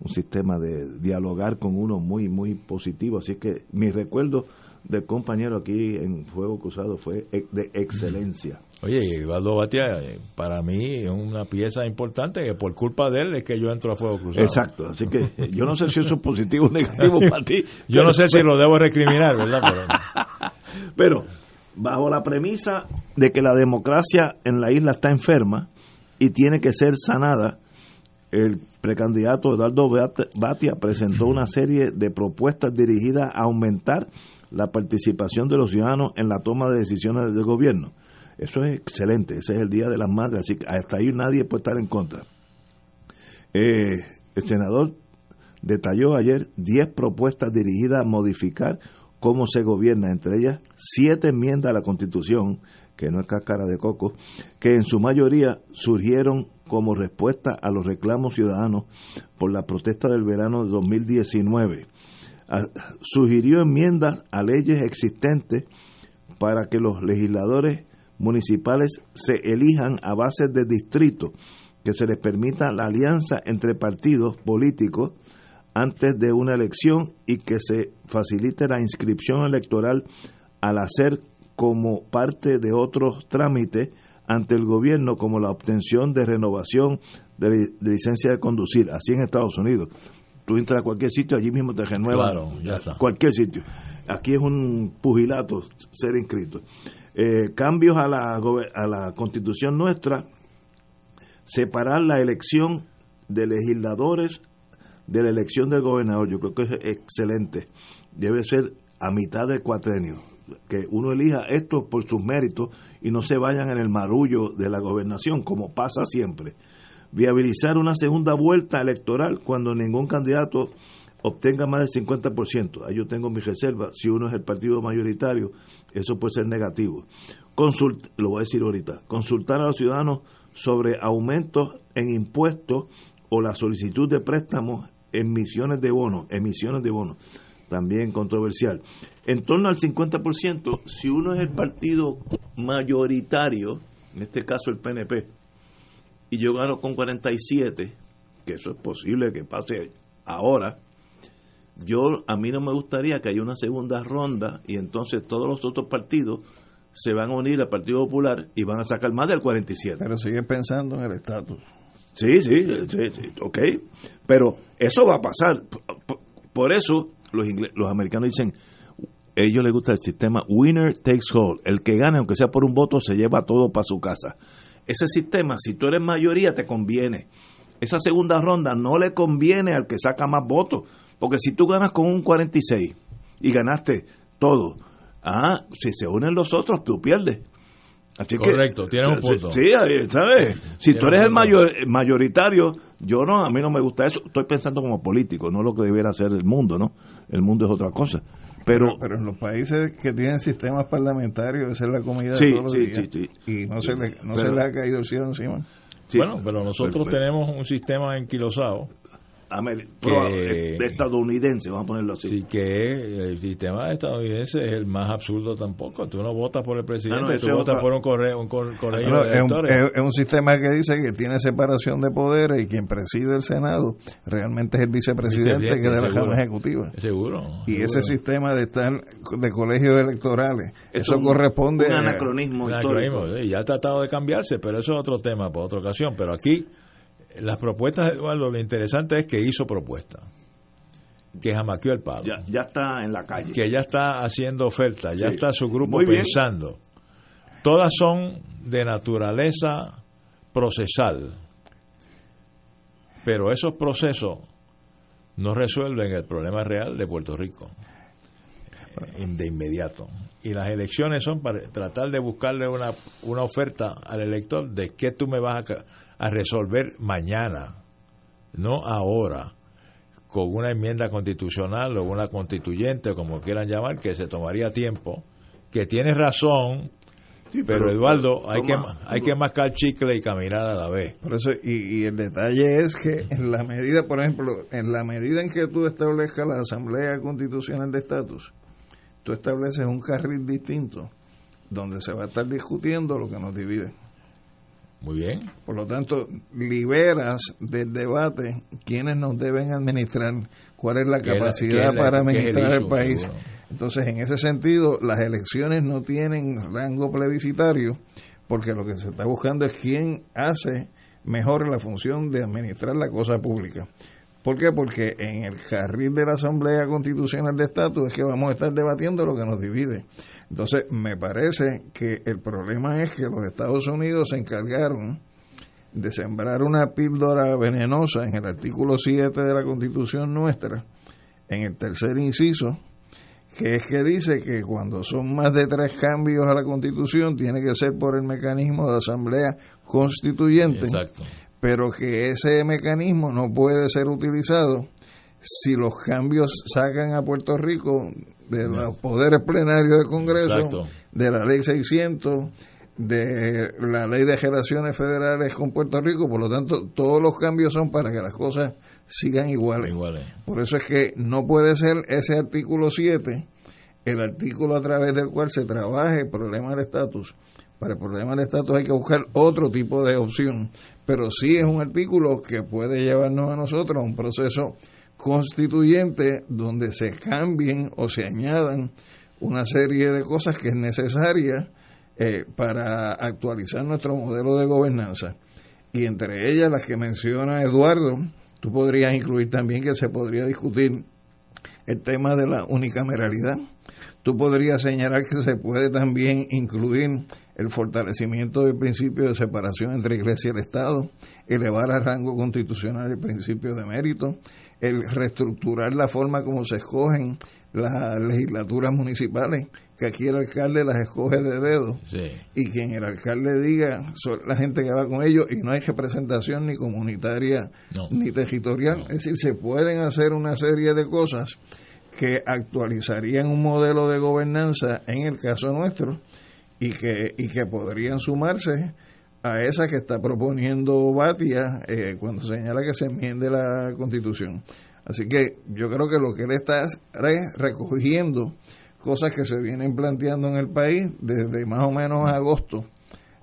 un sistema de dialogar con uno muy, muy positivo. Así que mi recuerdo del compañero aquí en Fuego Cruzado fue de excelencia. Oye, Eduardo Batia, eh, para mí es una pieza importante que por culpa de él es que yo entro a Fuego Cruzado. Exacto, así que yo no sé si eso es positivo o negativo para ti. yo no sé si lo debo recriminar, ¿verdad? Pero... bajo la premisa de que la democracia en la isla está enferma y tiene que ser sanada, el precandidato Eduardo Batia presentó una serie de propuestas dirigidas a aumentar la participación de los ciudadanos en la toma de decisiones del gobierno. Eso es excelente, ese es el Día de las Madres, así que hasta ahí nadie puede estar en contra. Eh, el senador detalló ayer 10 propuestas dirigidas a modificar cómo se gobierna, entre ellas siete enmiendas a la Constitución, que no es cáscara de coco, que en su mayoría surgieron como respuesta a los reclamos ciudadanos por la protesta del verano de 2019 sugirió enmiendas a leyes existentes para que los legisladores municipales se elijan a base de distrito, que se les permita la alianza entre partidos políticos antes de una elección y que se facilite la inscripción electoral al hacer como parte de otros trámites ante el gobierno como la obtención de renovación de, licencia de conducir, así en Estados Unidos tú entras a cualquier sitio, allí mismo te renuevan. Cualquier sitio. Aquí es un pugilato ser inscrito. Eh, cambios a la, a la constitución nuestra, separar la elección de legisladores de la elección del gobernador. Yo creo que es excelente. Debe ser a mitad del cuatrenio. Que uno elija esto por sus méritos y no se vayan en el marullo de la gobernación, como pasa siempre viabilizar una segunda vuelta electoral cuando ningún candidato obtenga más del 50%. Ahí yo tengo mi reserva. Si uno es el partido mayoritario, eso puede ser negativo. Consult, lo voy a decir ahorita. Consultar a los ciudadanos sobre aumentos en impuestos o la solicitud de préstamos emisiones de bonos, emisiones de bonos, también controversial. En torno al 50%, si uno es el partido mayoritario, en este caso el PNP, y yo gano con 47, que eso es posible que pase ahora, yo a mí no me gustaría que haya una segunda ronda y entonces todos los otros partidos se van a unir al Partido Popular y van a sacar más del 47. Pero sigue pensando en el estatus. Sí, sí, sí, ok. Pero eso va a pasar. Por, eso los, los americanos dicen, ellos les gusta el sistema winner takes all. El que gane, aunque sea por un voto, se lleva todo para su casa ese sistema, si tú eres mayoría, te conviene. Esa segunda ronda no le conviene al que saca más votos, porque si tú ganas con un 46 y ganaste todo, ah, si se unen los otros, tú pierdes. Así Correcto, tienes un punto. Sí, ¿sabes? Si tú eres el mayor, mayoritario, yo no, a mí no me gusta eso. Estoy pensando como político, no lo que debiera ser el mundo, ¿no? El mundo es otra cosa. Pero, pero, en los países que tienen sistemas parlamentarios, esa es la comida de todos los días. y no, se, le, no se le ha caído el cielo encima. bueno, pero nosotros tenemos un sistema enquilosado que, estadounidense, vamos a ponerlo así. Sí, que el sistema estadounidense es el más absurdo tampoco. Tú no votas por el presidente, tú votas por un correo, un colegio de es, es, un, sistema que dice que tiene separación de poderes y quien preside el Senado realmente es el vicepresidente, que es de la Cámara Ejecutiva. Seguro. Y ese sistema de estar de colegios electorales, eso, corresponde un anacronismo. A, ya ha tratado de cambiarse, pero eso es otro tema para otra ocasión. Pero aquí las propuestas, Eduardo, lo interesante es que hizo propuestas, que jamaqueó el palo. Ya, está en la calle. Que ya está haciendo ofertas, ya está su grupo pensando. Todas son de naturaleza procesal, pero esos procesos no resuelven el problema real de Puerto Rico eh, de inmediato. Y las elecciones son para tratar de buscarle una, una oferta al elector de qué tú me vas a a resolver mañana, no ahora, con una enmienda constitucional o una constituyente, como quieran llamar, que se tomaría tiempo, que tiene razón, pero, Eduardo, hay, que, hay que mascar chicle y caminar a la vez. Por eso, y, y, el detalle es que en la medida, por ejemplo, en la medida en que tú establezcas la Asamblea Constitucional de Estatus, tú estableces un carril distinto donde se va a estar discutiendo lo que nos divide. Muy bien. Por lo tanto, liberas del debate quiénes nos deben administrar, cuál es la capacidad para administrar el, país. Entonces, en ese sentido, las elecciones no tienen rango plebiscitario, porque lo que se está buscando es quién hace mejor la función de administrar la cosa pública. ¿Por qué? Porque en el carril de la Asamblea Constitucional de Estatus es que vamos a estar debatiendo lo que nos divide. Entonces, me parece que el problema es que los Estados Unidos se encargaron de sembrar una píldora venenosa en el artículo 7 de la Constitución nuestra, en el tercer inciso, que es que dice que cuando son más de tres cambios a la Constitución tiene que ser por el mecanismo de asamblea constituyente, pero que ese mecanismo no puede ser utilizado si los cambios sacan a Puerto Rico de los poderes plenarios del Congreso, de la ley 600, de la ley de generaciones federales con Puerto Rico, por lo tanto todos los cambios son para que las cosas sigan iguales. Por eso es que no puede ser ese artículo 7 el artículo a través del cual se trabaje el problema del estatus. Para el problema del estatus hay que buscar otro tipo de opción, pero sí es un artículo que puede llevarnos a nosotros a un proceso constituyente donde se cambien o se añadan una serie de cosas que es necesaria eh, para actualizar nuestro modelo de gobernanza. Y entre ellas las que menciona Eduardo, tú podrías incluir también que se podría discutir el tema de la unicameralidad. Tú podrías señalar que se puede también incluir el fortalecimiento del principio de separación entre Iglesia y el Estado, elevar a rango constitucional el principio de mérito, el reestructurar la forma como se escogen las legislaturas municipales, que aquí el alcalde las escoge de dedo y quien el alcalde diga son la gente que va con ellos y no hay representación ni comunitaria ni territorial. Es decir, se pueden hacer una serie de cosas que actualizarían un modelo de gobernanza en el caso nuestro y que, y que podrían sumarse a esa que está proponiendo Batia eh, cuando señala que se enmiende la constitución. Así que yo creo que lo que él está es recogiendo cosas que se vienen planteando en el país desde más o menos agosto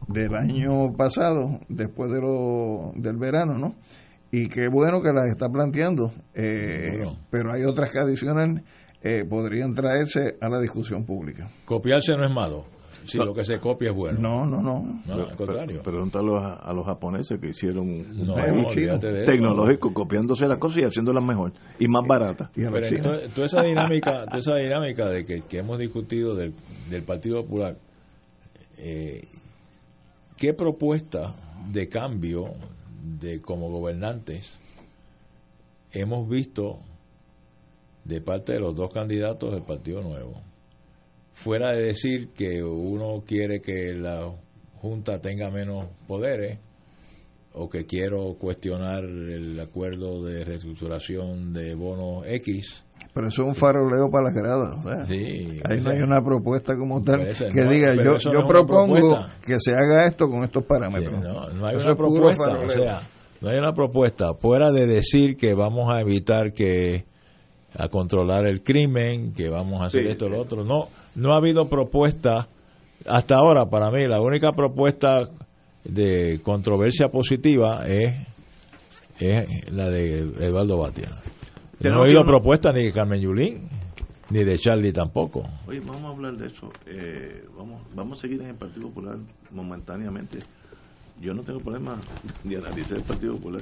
del año pasado, después de lo, del verano, ¿no? Y qué bueno que las está planteando, eh, pero hay otras que adicional eh, podrían traerse a la discusión pública. Copiarse no es malo si lo que se copia es bueno. No, no, no. al contrario. Pregúntalo a, los japoneses que hicieron un tecnológico copiándose las cosas y haciéndolas mejor y más baratas. Pero toda, esa dinámica, toda esa dinámica de que, hemos discutido del, del Partido Popular, eh, ¿qué propuesta de cambio de como gobernantes hemos visto de parte de los dos candidatos del Partido Nuevo? Fuera de decir que uno quiere que la Junta tenga menos poderes o que quiero cuestionar el acuerdo de reestructuración de bonos X. Pero eso es un faroleo para las gradas. ahí no hay una propuesta como tal que diga yo, yo propongo que se haga esto con estos parámetros. no, hay una propuesta. O sea, No hay una propuesta, fuera de decir que vamos a evitar que a controlar el crimen, que vamos a hacer esto y lo otro. No, no ha habido propuesta hasta ahora para mí. La única propuesta de controversia positiva es, es la de Eduardo Batia. No ha habido propuesta ni de Carmen Yulín ni de Charlie tampoco. Oye, vamos a hablar de eso. Eh, vamos, vamos a seguir en el Partido Popular momentáneamente. Yo no tengo problema de analizar el Partido Popular.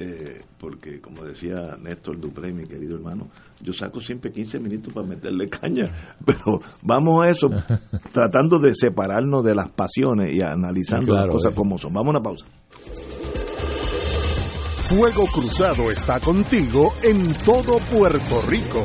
Eh, porque como decía Néstor Dupré, mi querido hermano, yo saco siempre 15 minutos para meterle caña, pero vamos a eso, tratando de separarnos de las pasiones y analizando las cosas eh. como son. Vamos a una pausa. Fuego Cruzado está contigo en todo Puerto Rico.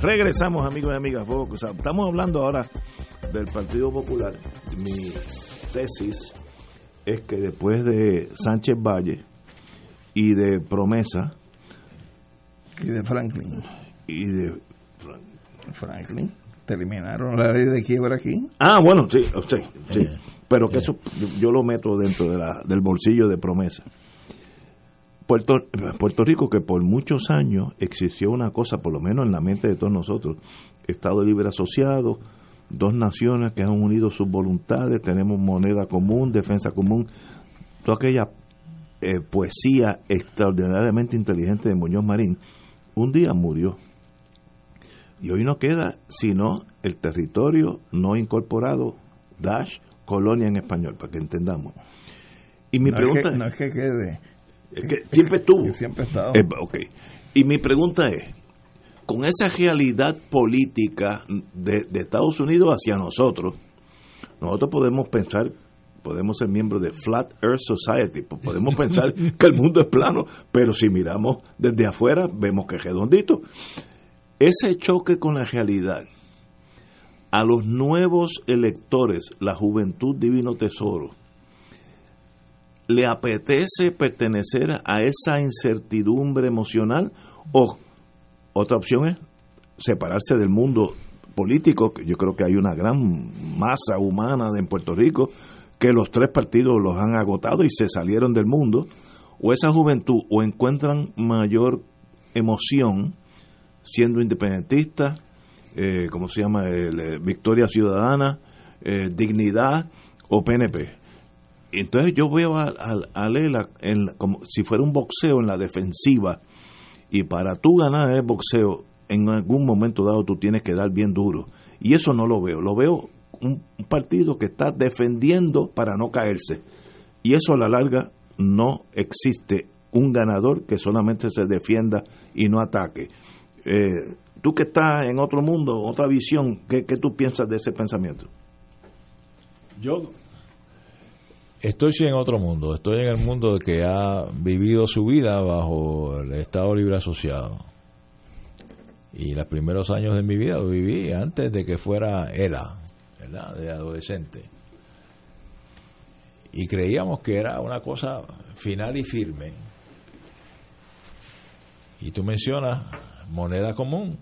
Regresamos, amigos y amigas. Estamos hablando ahora del Partido Popular. Mi tesis es que después de Sánchez Valle y de Promesa. Y de Franklin. Y de Franklin. Terminaron la ley de quiebra aquí. Ah, bueno, sí, sí, sí. Pero que eso yo, lo meto dentro de la, del bolsillo de Promesa. Puerto, Puerto Rico, que por muchos años existió una cosa, por lo menos en la mente de todos nosotros, Estado libre asociado, dos naciones que han unido sus voluntades, tenemos moneda común, defensa común, toda aquella eh, poesía extraordinariamente inteligente de Muñoz Marín, un día murió. Y hoy no queda sino el territorio no incorporado, Dash, colonia en español, para que entendamos. Y mi pregunta no es que quede, siempre estuvo. siempre estado. Eh, y mi pregunta es, con esa realidad política de, Estados Unidos hacia nosotros, nosotros podemos pensar, podemos ser miembros de Flat Earth Society, podemos pensar que el mundo es plano, pero si miramos desde afuera, vemos que es redondito. Ese choque con la realidad, a los nuevos electores, la juventud divino tesoro, le apetece pertenecer a esa incertidumbre emocional o otra opción es separarse del mundo político, que yo creo que hay una gran masa humana en Puerto Rico que los tres partidos los han agotado y se salieron del mundo, o esa juventud o encuentran mayor emoción siendo independentistas, eh, como se llama? Eh, Victoria Ciudadana, eh, Dignidad o PNP. Entonces yo veo a, a, Lela en, como si fuera un boxeo en la defensiva y para tú ganar el boxeo en algún momento dado tú tienes que dar bien duro y eso no lo veo, lo veo un, partido que está defendiendo para no caerse y eso a la larga no existe un ganador que solamente se defienda y no ataque. Eh, tú que estás en otro mundo, otra visión, ¿qué, ¿qué, tú piensas de ese pensamiento? Yo estoy en otro mundo, estoy en el mundo que ha vivido su vida bajo el Estado Libre Asociado. Y los primeros años de mi vida lo viví antes de que fuera ELA, ¿verdad? De adolescente. Y creíamos que era una cosa final y firme. Y tú mencionas moneda común.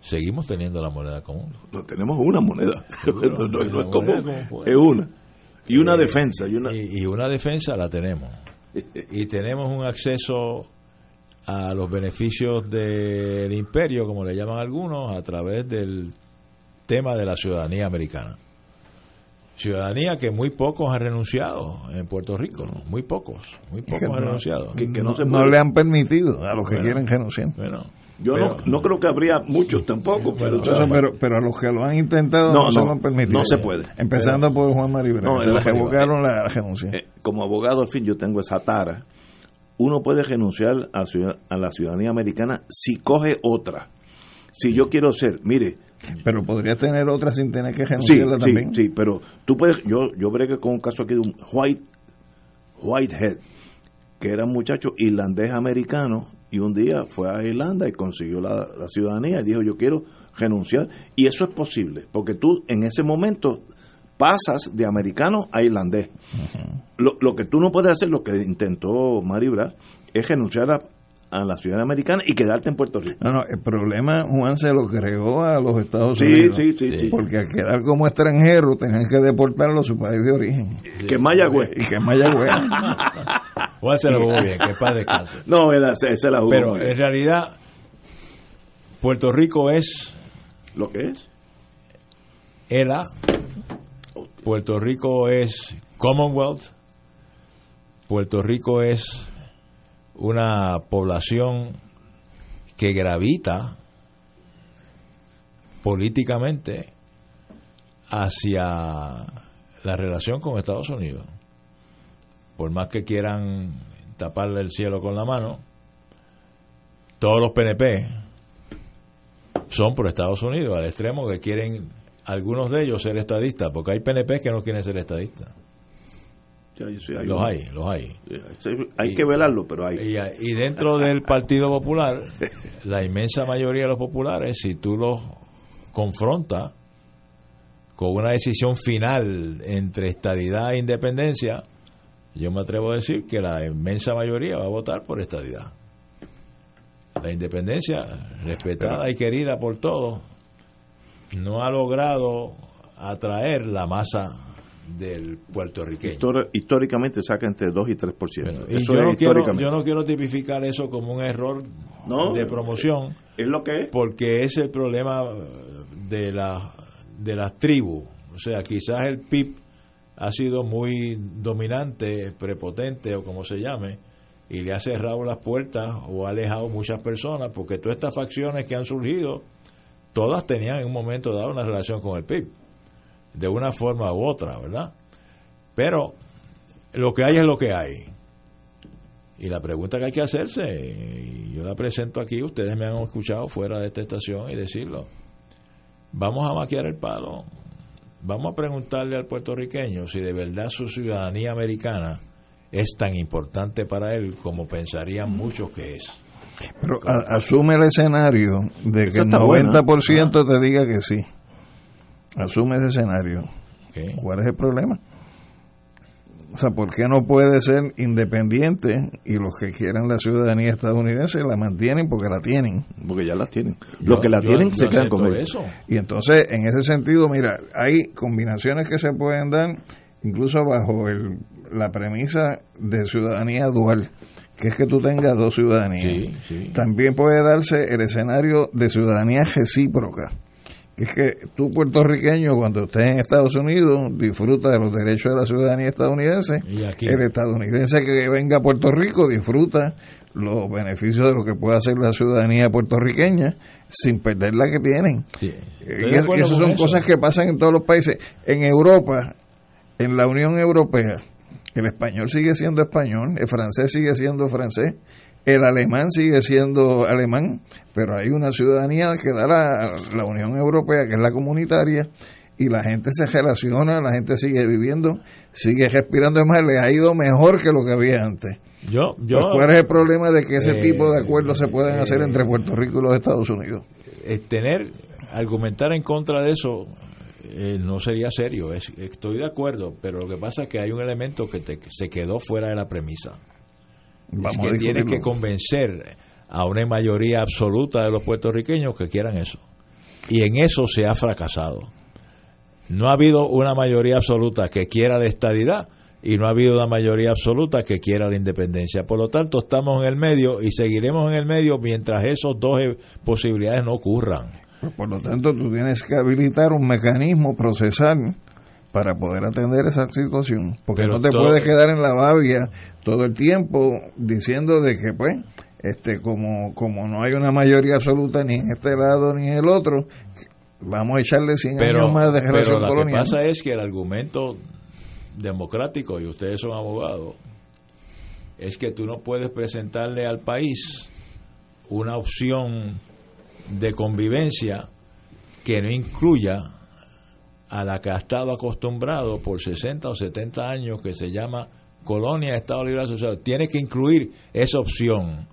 Seguimos teniendo la moneda común. No tenemos una moneda. no, es común, es una. Y una eh, defensa. Y una... y una defensa la tenemos. y tenemos un acceso a los beneficios del imperio, como le llaman algunos, a través del tema de la ciudadanía americana. Ciudadanía que muy pocos han renunciado en Puerto Rico, muy pocos, muy pocos han renunciado. Que, no, le han permitido a los que quieren renunciar. Bueno, yo no, creo que habría muchos tampoco, pero, pero, a los que lo han intentado no, se lo han permitido. No se puede. Empezando por Juan Maribel, se les revocaron la renuncia. Eh, como abogado, al fin, yo tengo esa tara uno puede renunciar a, la ciudadanía americana si coge otra. Si yo quiero ser, mire, pero podría tener otra sin tener que renunciarla también. Sí, sí, pero tú puedes, yo, yo bregué con un caso aquí de un white, Whitehead, que era un muchacho irlandés americano y un día fue a Irlanda y consiguió la, ciudadanía y dijo yo quiero renunciar y eso es posible porque tú en ese momento pasas de americano a irlandés. lo, lo, que tú no puedes hacer, lo que intentó Mari Brás, es renunciar a, la ciudad americana y quedarte en Puerto Rico. No, no, el problema, Juan, se lo creó a los Estados Unidos. Sí, sí, sí. Porque al quedar como extranjero tenían que deportarlo a su país de origen. Que es Mayagüez. Y que es Mayagüez. Juan se lo jugó bien, que paz. No, él, se la jugó Pero en realidad, Puerto Rico es... ¿Lo que es? Era Puerto Rico es Commonwealth, Puerto Rico es una población que gravita políticamente hacia la relación con Estados Unidos. Por más que quieran taparle el cielo con la mano, todos los PNP son por Estados Unidos, al extremo que quieren algunos de ellos ser estadistas, porque hay PNP que no quieren ser estadistas. los hay, los hay. Hay que velarlo, pero hay. Y, dentro del Partido Popular, la inmensa mayoría de los populares, si tú los confrontas con una decisión final entre estadidad e independencia, yo me atrevo a decir que la inmensa mayoría va a votar por estadidad. La independencia, respetada y querida por todos, no ha logrado atraer la masa del puertorriqueño. históricamente saca entre 2 y 3%. y yo, no quiero, yo no quiero tipificar eso como un error de promoción. Es lo que es. Porque es el problema de, la, de las tribus. O sea, quizás el PIB ha sido muy dominante, prepotente o como se llame, y le ha cerrado las puertas o ha alejado muchas personas, porque todas estas facciones que han surgido todas tenían en un momento dado una relación con el PIB, de una forma u otra, ¿verdad? Pero lo que hay es lo que hay. Y la pregunta que hay que hacerse, y yo la presento aquí, ustedes me han escuchado fuera de esta estación y decirlo, vamos a maquiar el palo, vamos a preguntarle al puertorriqueño si de verdad su ciudadanía americana es tan importante para él como pensarían muchos que es. Pero asume el escenario de que el 90% te diga que sí. Asume ese escenario. ¿Cuál es el problema? O sea, ¿por qué no puede ser independiente y los que quieran la ciudadanía estadounidense la mantienen porque la tienen? Porque ya la tienen. Los que la tienen se quedan con eso. Y entonces, en ese sentido, mira, hay combinaciones que se pueden dar incluso bajo el, la premisa de ciudadanía dual que es que tú tengas dos ciudadanías. También puede darse el escenario de ciudadanía recíproca, es que tú puertorriqueño cuando estés en Estados Unidos disfruta de los derechos de la ciudadanía estadounidense. El estadounidense que venga a Puerto Rico disfruta los beneficios de lo que puede hacer la ciudadanía puertorriqueña sin perder la que tienen. y, esas son cosas que pasan en todos los países. En Europa, en la Unión Europea, el español sigue siendo español, el francés sigue siendo francés, el alemán sigue siendo alemán, pero hay una ciudadanía que da la, la Unión Europea, que es la comunitaria, y la gente se relaciona, la gente sigue viviendo, sigue respirando, más le ha ido mejor que lo que había antes. Yo, yo, pues, ¿Cuál es el problema de que ese eh, tipo de acuerdos se pueden hacer entre Puerto Rico y los Estados Unidos? Eh, tener, argumentar en contra de eso eh, no sería serio. estoy de acuerdo, pero lo que pasa es que hay un elemento que se quedó fuera de la premisa. Es que tiene que convencer a una mayoría absoluta de los puertorriqueños que quieran eso. Y en eso se ha fracasado. No ha habido una mayoría absoluta que quiera la estadidad y no ha habido una mayoría absoluta que quiera la independencia. Por lo tanto, estamos en el medio y seguiremos en el medio mientras esas dos e, posibilidades no ocurran. Por lo tanto, tú tienes que habilitar un mecanismo procesal para poder atender esa situación, porque no te puedes quedar en la babia todo el tiempo diciendo de que pues este como como no hay una mayoría absoluta ni en este lado ni en el otro, vamos a echarle 100 años más de relación pero lo que pasa es que el argumento democrático, y ustedes son abogados, es que tú no puedes presentarle al país una opción de convivencia que no incluya a la que ha estado acostumbrado por 60 o 70 años que se llama colonia de Estado Libre Asociado. Tiene que incluir esa opción.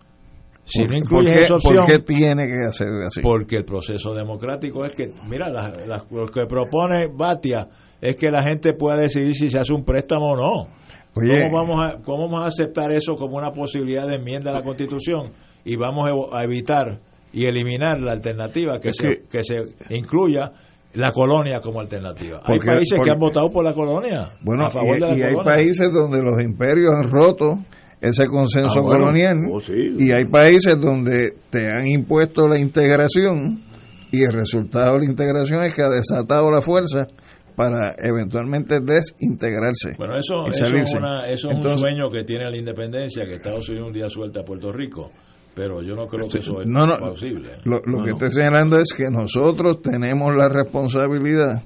Si no incluye esa opción. ¿Por qué tiene que hacer así? Porque el proceso democrático es que, mira, lo que propone Batia es que la gente pueda decidir si se hace un préstamo o no. ¿Cómo, vamos a, ¿Cómo vamos a aceptar eso como una posibilidad de enmienda a la Constitución? Y vamos a evitar y eliminar la alternativa que, se, que, se incluya la colonia como alternativa. hay países que han votado por la colonia. Bueno, y, hay países donde los imperios han roto ese consenso ah, colonial oh, y hay países donde te han impuesto la integración y el resultado de la integración es que ha desatado la fuerza para eventualmente desintegrarse. Bueno, eso, eso es, un sueño que tiene la independencia, que Estados Unidos un día suelta a Puerto Rico, pero yo no creo que eso es posible. Lo, que estoy señalando es que nosotros tenemos la responsabilidad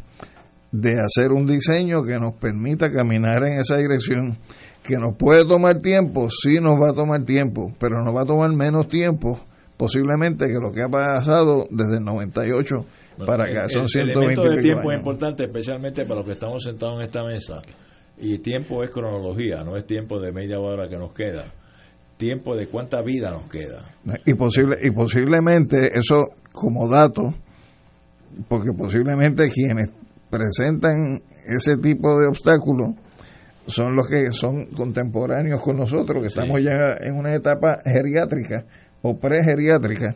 de hacer un diseño que nos permita caminar en esa dirección, que nos puede tomar tiempo, sí nos va a tomar tiempo, pero nos va a tomar menos tiempo posiblemente que lo que ha pasado desde el 98 para acá. Son el, elemento de tiempo es importante, especialmente para los que estamos sentados en esta mesa. Y tiempo es cronología, no es tiempo de media hora que nos queda. Tiempo de cuánta vida nos queda. Y, posible, y posiblemente eso como dato, porque posiblemente quienes presentan ese tipo de obstáculos son los que son contemporáneos con nosotros, que estamos ya en una etapa geriátrica o pre-geriátrica,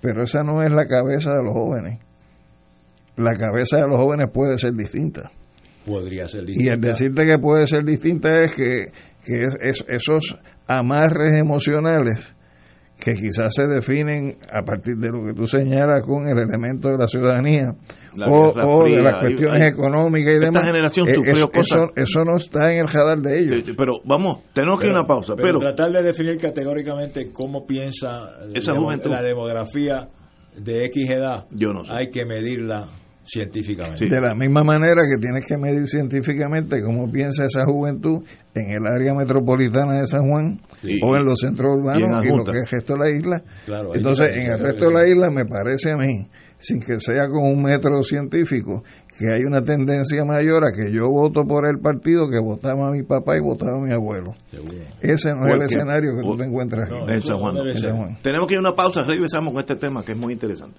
pero esa no es la cabeza de los jóvenes. La cabeza de los jóvenes puede ser distinta. Podría ser distinta. Y el decirte que puede ser distinta es que, que es, esos amarres emocionales que quizás se definen a partir de lo que tú señalas con el elemento de la ciudadanía o, de las cuestiones económicas y demás. generación eh, sufrió eso, Eso, no está en el radar de ellos. pero vamos, tenemos que ir a una pausa. Pero, tratar de definir categóricamente cómo piensa la demografía de X edad, Yo no hay que medirla científicamente. De la misma manera que tienes que medir científicamente cómo piensa esa juventud en el área metropolitana de San Juan o en los centros urbanos y, lo que es el resto de la isla. Entonces, en el resto de la isla me parece a mí, sin que sea con un método científico, que hay una tendencia mayor a que yo voto por el partido que votaba mi papá y votaba mi abuelo. Ese no es el escenario que tú te encuentras en, San Juan. Tenemos que ir a una pausa, regresamos con este tema que es muy interesante.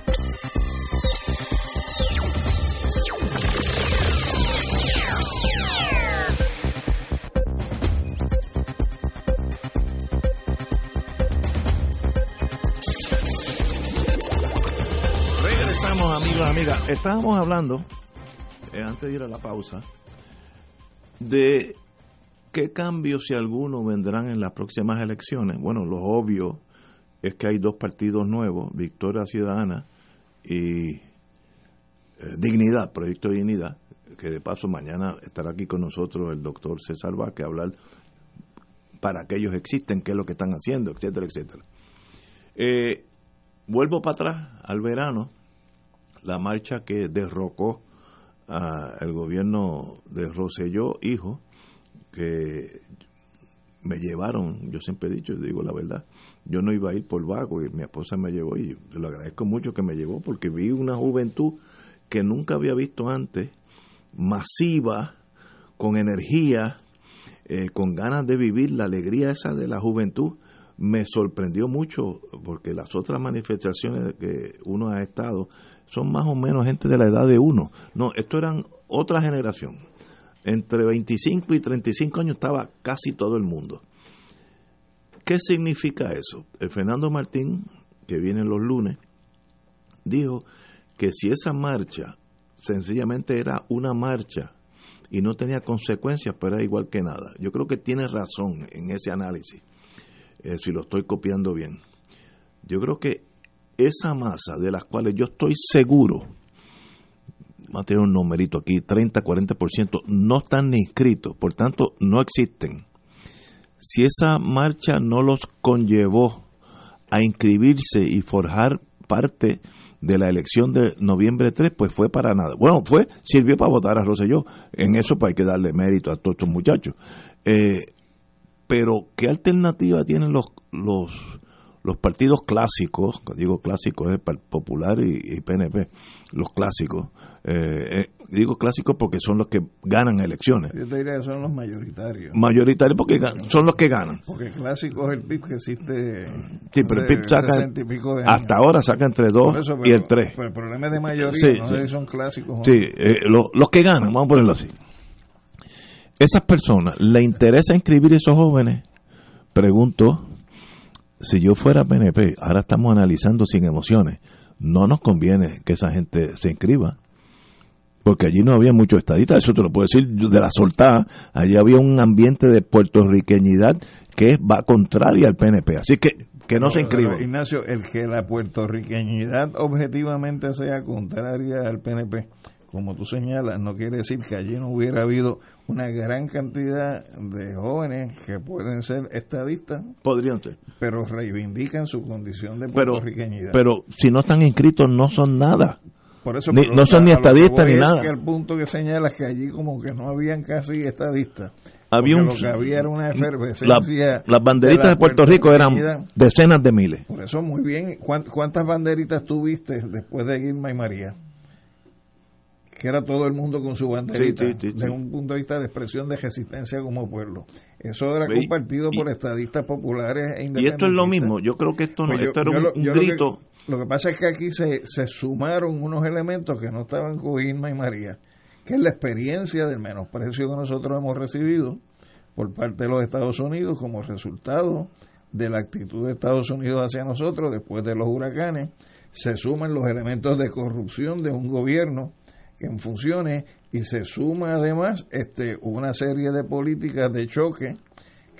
Amigas. Estábamos hablando, eh, antes de ir a la pausa, de qué cambios, si alguno, vendrán en las próximas elecciones. Bueno, lo obvio es que hay dos partidos nuevos, Victoria Ciudadana y eh, Dignidad, Proyecto de Dignidad, que de paso mañana estará aquí con nosotros el doctor César Vázquez a hablar para que ellos existen, qué es lo que están haciendo, etcétera, etcétera. Eh, vuelvo para atrás al verano, la marcha que derrocó al gobierno de Roselló, hijo, que me llevaron, yo siempre he dicho, digo la verdad, yo no iba a ir por vago y mi esposa me llevó y le agradezco mucho que me llevó porque vi una juventud que nunca había visto antes, masiva, con energía, eh, con ganas de vivir la alegría esa de la juventud. Me sorprendió mucho porque las otras manifestaciones que uno ha estado son más o menos gente de la edad de uno. No, esto eran otra generación. Entre 25 y 35 años estaba casi todo el mundo. ¿Qué significa eso? El Fernando Martín, que viene los lunes, dijo que si esa marcha sencillamente era una marcha y no tenía consecuencias, pero era igual que nada. Yo creo que tiene razón en ese análisis, eh, si lo estoy copiando bien. Yo creo que esa masa de las cuales yo estoy seguro, va a tener un numerito aquí, 30, 40%, no están inscritos, por tanto no existen. Si esa marcha no los conllevó a inscribirse y forjar parte de la elección de noviembre 3, pues fue para nada. Bueno, fue, sirvió para votar a Rosselló. En eso pues hay que darle mérito a todos estos muchachos. Eh, pero, ¿qué alternativa tienen los, los, los partidos clásicos? Digo clásicos, es Popular y, y PNP, los clásicos. Eh, eh, digo clásicos porque son los que ganan elecciones. Yo te diría que son los mayoritarios. Mayoritarios porque son los que ganan. Porque clásico es el PIB que existe. Sí, pero el PIB saca, 60 y pico de años. hasta ahora saca entre 2 Por eso, y el 3. pero el problema es de mayoría, Sí, no sí. sé si son clásicos no. Sí, eh, lo- los que ganan, vamos a ponerlo así. Esas personas, ¿le interesa inscribir a esos jóvenes? Pregunto, si yo fuera PNP, ahora estamos analizando sin emociones, no nos conviene que esa gente se inscriba. Porque allí no había muchos estadistas, eso te lo puedo decir de la soltada. Allí había un ambiente de puertorriqueñidad que va contraria al PNP. Así que que no, se inscribe. Ignacio, el que la puertorriqueñidad objetivamente sea contraria al PNP, como tú señalas, no quiere decir que allí no hubiera habido una gran cantidad de jóvenes que pueden ser estadistas. Podrían ser. Pero reivindican su condición de puertorriqueñidad. Pero, si no están inscritos, no son nada. Por eso, no son ni estadistas ni nada. Que el punto que señala es que allí como que no habían casi estadistas. Había un, lo que había era una efervescencia. las banderitas de, Puerto Rico eran decenas de miles. Por eso, muy bien. ¿Cuántas banderitas tuviste después de Irma y María? Que era todo el mundo con su banderita, desde un punto de vista de expresión de resistencia como pueblo. Eso era compartido por estadistas populares e independentistas. Y esto es lo mismo, yo creo que esto, no, pues esto era un, grito. Lo que, pasa es que aquí se, se sumaron unos elementos que no estaban con Irma y María, que es la experiencia del menosprecio que nosotros hemos recibido por parte de los Estados Unidos como resultado de la actitud de Estados Unidos hacia nosotros después de los huracanes, se suman los elementos de corrupción de un gobierno en funciones y se suma además este una serie de políticas de choque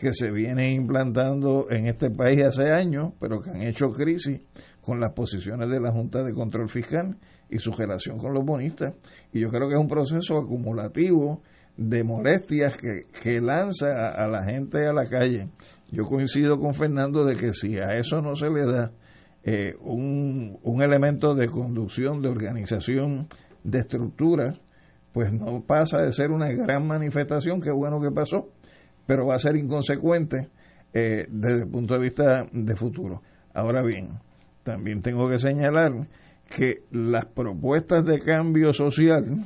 que se vienen implantando en este país hace años, pero que han hecho crisis con las posiciones de la Junta de Control Fiscal y su relación con los bonistas. Y yo creo que es un proceso acumulativo de molestias que, que lanza a, la gente a la calle. Yo coincido con Fernando de que si a eso no se le da eh, un, un elemento de conducción, de organización de estructura, pues no pasa de ser una gran manifestación, qué bueno que pasó, pero va a ser inconsecuente eh, desde el punto de vista de futuro. Ahora bien, también tengo que señalar que las propuestas de cambio social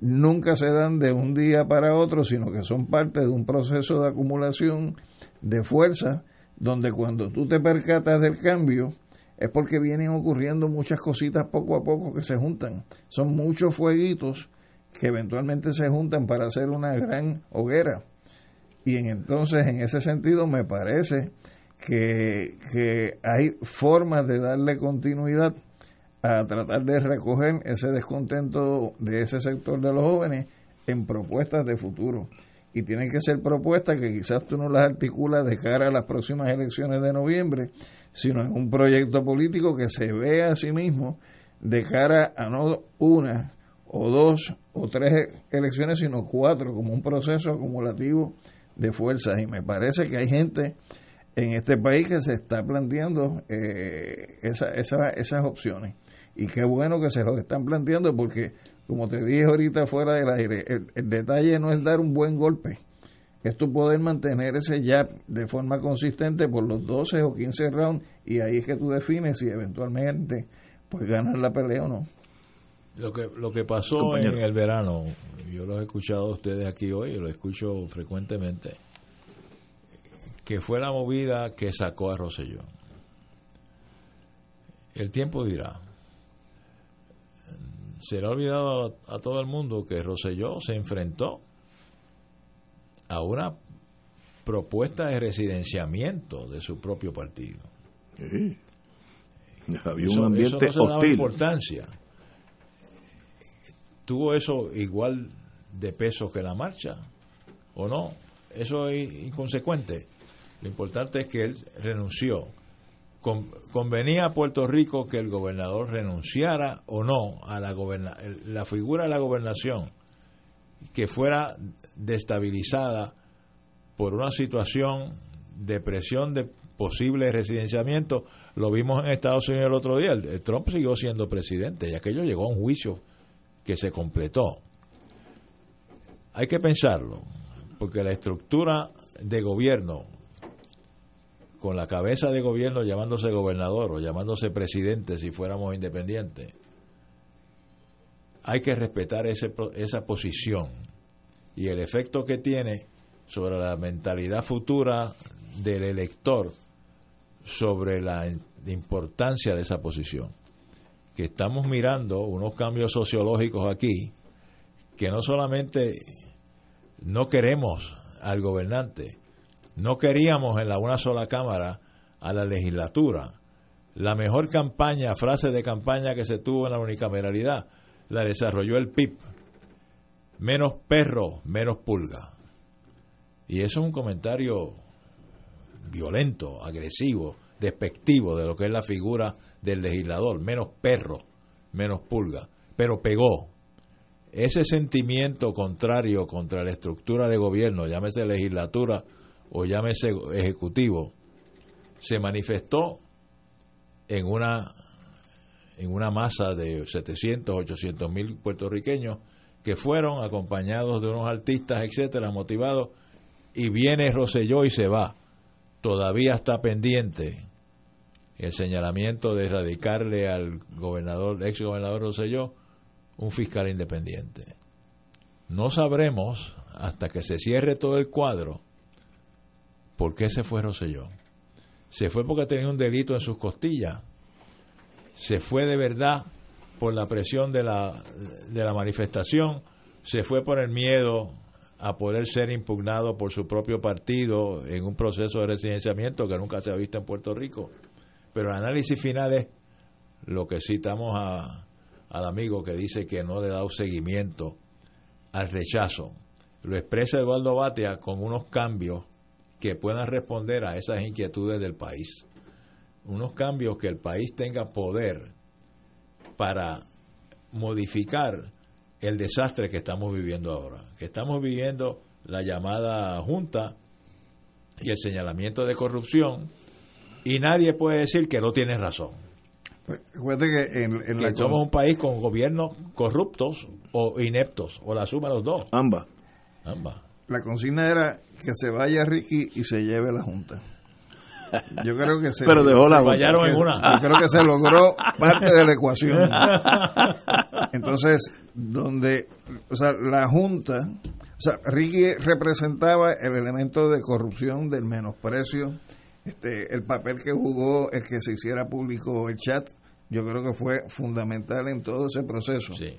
nunca se dan de un día para otro, sino que son parte de un proceso de acumulación de fuerza, donde cuando tú te percatas del cambio, es porque vienen ocurriendo muchas cositas poco a poco que se juntan. Son muchos fueguitos que eventualmente se juntan para hacer una gran hoguera. Y entonces, en ese sentido, me parece que, que hay formas de darle continuidad a tratar de recoger ese descontento de ese sector de los jóvenes en propuestas de futuro. Y tienen que ser propuestas que quizás tú no las articulas de cara a las próximas elecciones de noviembre, sino en un proyecto político que se vea a sí mismo de cara a no una o dos o tres elecciones, sino cuatro, como un proceso acumulativo de fuerzas. Y me parece que hay gente en este país que se está planteando eh, esa, esas opciones. Y qué bueno que se lo están planteando porque, como te dije ahorita fuera del aire, el detalle no es dar un buen golpe, es tu poder mantener ese jab de forma consistente por los 12 o 15 rounds y ahí es que tú defines si eventualmente pues ganas la pelea o no. Lo que, lo que pasó en el verano, yo lo he escuchado a ustedes aquí hoy, lo escucho frecuentemente, que fue la movida que sacó a Rosselló. El tiempo dirá. Será olvidado a, a todo el mundo que Rosselló se enfrentó a una propuesta de residenciamiento de su propio partido. Había un ambiente eso no hostil. importancia. ¿Tuvo eso igual de peso que la marcha? ¿O no? Eso es inconsecuente. Lo importante es que él renunció. ¿Convenía a Puerto Rico que el gobernador renunciara o no a la, la figura de la gobernación? Que fuera destabilizada por una situación de presión de posible residenciamiento. Lo vimos en Estados Unidos el otro día. El, Trump siguió siendo presidente y aquello llegó a un juicio que se completó. Hay que pensarlo, porque la estructura de gobierno, con la cabeza de gobierno llamándose gobernador o llamándose presidente si fuéramos independientes, hay que respetar ese, esa posición y el efecto que tiene sobre la mentalidad futura del elector sobre la importancia de esa posición. Que estamos mirando unos cambios sociológicos aquí que no solamente no queremos al gobernante, no queríamos en la una sola cámara a la legislatura. La mejor campaña, frase de campaña que se tuvo en la unicameralidad, la desarrolló el PIB. Menos perro, menos pulga. Y eso es un comentario violento, agresivo, despectivo de lo que es la figura del legislador. Menos perro, menos pulga. Pero pegó. Ese sentimiento contrario contra la estructura de gobierno, llámese legislatura o llámese ejecutivo, se manifestó en una en una masa de 700, 800 mil puertorriqueños que fueron acompañados de unos artistas, etcétera, motivados, y viene Roselló y se va. Todavía está pendiente el señalamiento de erradicarle al gobernador, ex gobernador Roselló, un fiscal independiente. No sabremos hasta que se cierre todo el cuadro por qué se fue Roselló. Se fue porque tenía un delito en sus costillas. Se fue de verdad por la presión de la, de la manifestación. Se fue por el miedo a poder ser impugnado por su propio partido en un proceso de residenciamiento que nunca se ha visto en Puerto Rico. Pero el análisis final es lo que citamos a, al amigo que dice que no le ha dado seguimiento al rechazo. Lo expresa Eduardo Batia con unos cambios que puedan responder a esas inquietudes del país. Unos cambios que el país tenga poder para modificar el desastre que estamos viviendo ahora. Que estamos viviendo la llamada junta y el señalamiento de corrupción y nadie puede decir que no tiene razón. Pues, que, en, que somos un país con gobiernos corruptos o ineptos, o la suma de los dos. Ambas. Ambas la consigna era que se vaya Ricky y se lleve la Junta. Yo creo que se, Pero dejó la fallaron en una. Yo creo que se logró parte de la ecuación. Entonces, donde, o sea, la Junta, o sea, Ricky representaba el elemento de corrupción, del menosprecio, este, el papel que jugó el que se hiciera público el chat, yo creo que fue fundamental en todo ese proceso. Sí.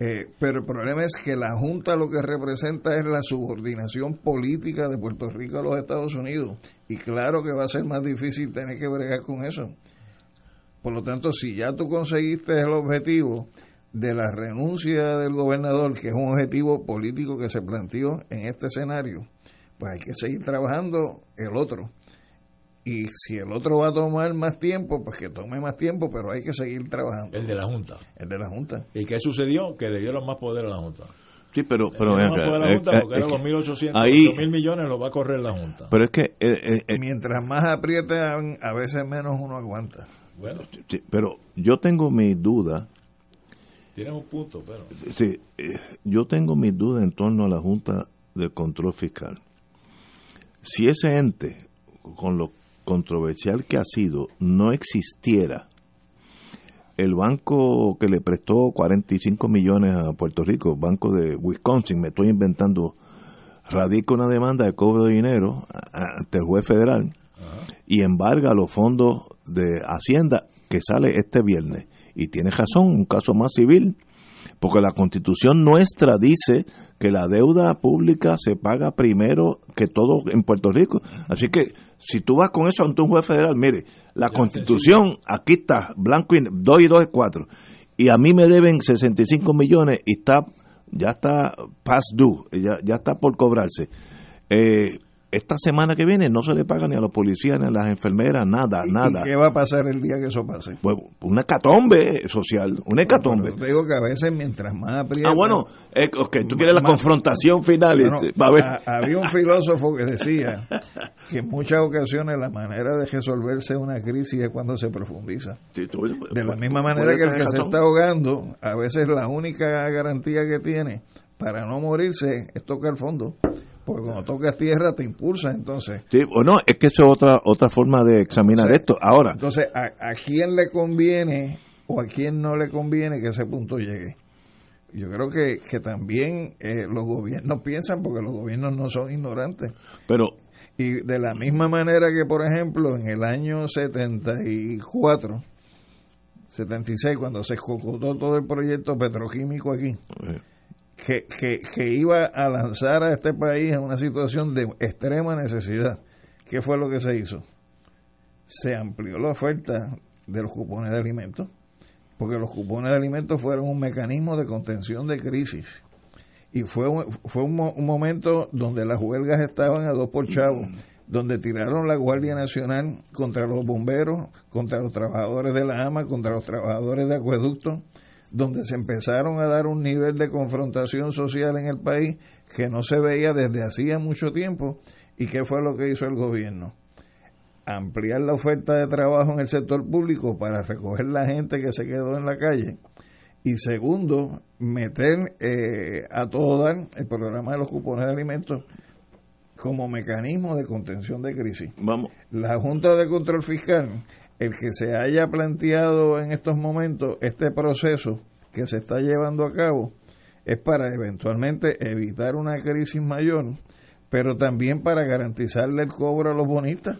Eh, pero el problema es que la Junta lo que representa es la subordinación política de Puerto Rico a los Estados Unidos. Y claro que va a ser más difícil tener que bregar con eso. Por lo tanto, si ya tú conseguiste el objetivo de la renuncia del gobernador, que es un objetivo político que se planteó en este escenario, pues hay que seguir trabajando el otro. Y si el otro va a tomar más tiempo, pues que tome más tiempo, pero hay que seguir trabajando. El de la Junta. El de la Junta. ¿Y qué sucedió? Que le dieron más poder a la Junta. Sí, pero... pero más poder a la Junta porque eran los 1.800, mil millones los va a correr la Junta. Pero es que... Eh, eh, eh, Mientras más aprietan, a veces menos uno aguanta. Bueno. Sí, pero yo tengo mis dudas. Tienes un punto, pero... Sí, yo tengo mis dudas en torno a la Junta de Control Fiscal. Si ese ente, con lo controversial que ha sido no existiera el banco que le prestó 45 millones a Puerto Rico, banco de Wisconsin, me estoy inventando, radica una demanda de cobro de dinero ante el juez federal y embarga los fondos de Hacienda que sale este viernes. Y tiene razón, un caso más civil, porque la constitución nuestra dice que la deuda pública se paga primero que todo en Puerto Rico. Así que si tú vas con eso ante un juez federal, mire, la constitución, aquí está, blanco y 2 y 2 es 4. Y a mí me deben 65 millones y está ya está past due, ya, ya está por cobrarse. Eh, esta semana que viene no se le paga ni a los policías ni a las enfermeras, nada, nada. ¿Y qué va a pasar el día que eso pase? Pues una hecatombe social, una hecatombe. te digo que a veces mientras más aprieta... Ah, bueno, eh, tú quieres la confrontación final. Este, había un filósofo que decía que en muchas ocasiones la manera de resolverse una crisis es cuando se profundiza. de la misma manera que el que se está ahogando, a veces la única garantía que tiene para no morirse es tocar fondo porque cuando tocas tierra te impulsa entonces. Sí, o no, es que eso es otra, otra forma de examinar esto. Ahora. Entonces, ¿a, quién le conviene o a quién no le conviene que ese punto llegue? Yo creo que, que también eh, los gobiernos piensan, porque los gobiernos no son ignorantes. Pero. Y de la misma manera que, por ejemplo, en el año 74, 76, cuando se escocotó todo el proyecto petroquímico aquí. Eh que, que, iba a lanzar a este país en una situación de extrema necesidad. ¿Qué fue lo que se hizo? Se amplió la oferta de los cupones de alimentos, porque los cupones de alimentos fueron un mecanismo de contención de crisis. Y fue un, fue un, momento donde las huelgas estaban a dos por chavo, donde tiraron la Guardia Nacional contra los bomberos, contra los trabajadores de la AMA, contra los trabajadores de acueducto, donde se empezaron a dar un nivel de confrontación social en el país que no se veía desde hacía mucho tiempo. ¿Y qué fue lo que hizo el gobierno? ampliar la oferta de trabajo en el sector público para recoger la gente que se quedó en la calle. Y segundo, meter eh, a todo dar el programa de los cupones de alimentos como mecanismo de contención de crisis. Vamos. La Junta de Control Fiscal, el que se haya planteado en estos momentos este proceso que se está llevando a cabo, es para eventualmente evitar una crisis mayor, pero también para garantizarle el cobro a los bonistas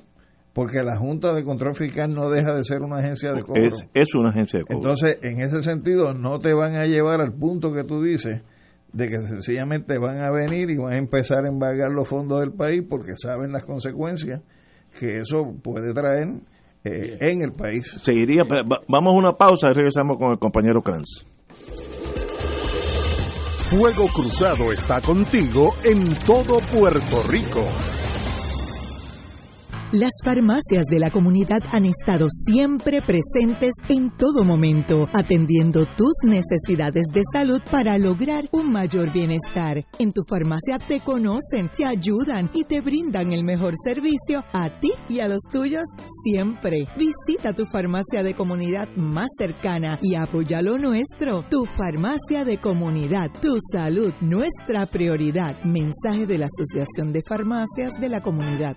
porque la Junta de Control Fiscal no deja de ser una agencia de cobro. Es, una agencia de cobro. Entonces, en ese sentido, no te van a llevar al punto que tú dices de que sencillamente van a venir y van a empezar a embargar los fondos del país porque saben las consecuencias que eso puede traer eh, en el país. Seguiría, vamos a una pausa y regresamos con el compañero Kranz. Fuego Cruzado está contigo en todo Puerto Rico. Las farmacias de la comunidad han estado siempre presentes en todo momento, atendiendo tus necesidades de salud para lograr un mayor bienestar. En tu farmacia te conocen, te ayudan y te brindan el mejor servicio a ti y a los tuyos siempre. Visita tu farmacia de comunidad más cercana y apoya lo nuestro. Tu farmacia de comunidad, tu salud, nuestra prioridad. Mensaje de la Asociación de Farmacias de la Comunidad.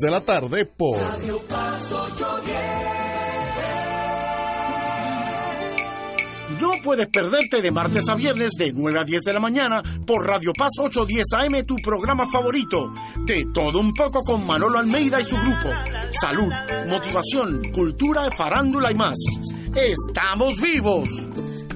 de la tarde por Radio Paz 810. No puedes perderte de martes a viernes de 9 a 10 de la mañana por Radio Paz 810 AM, tu programa favorito. De todo un poco con Manolo Almeida y su grupo. Salud, motivación, cultura, farándula y más. ¡Estamos vivos!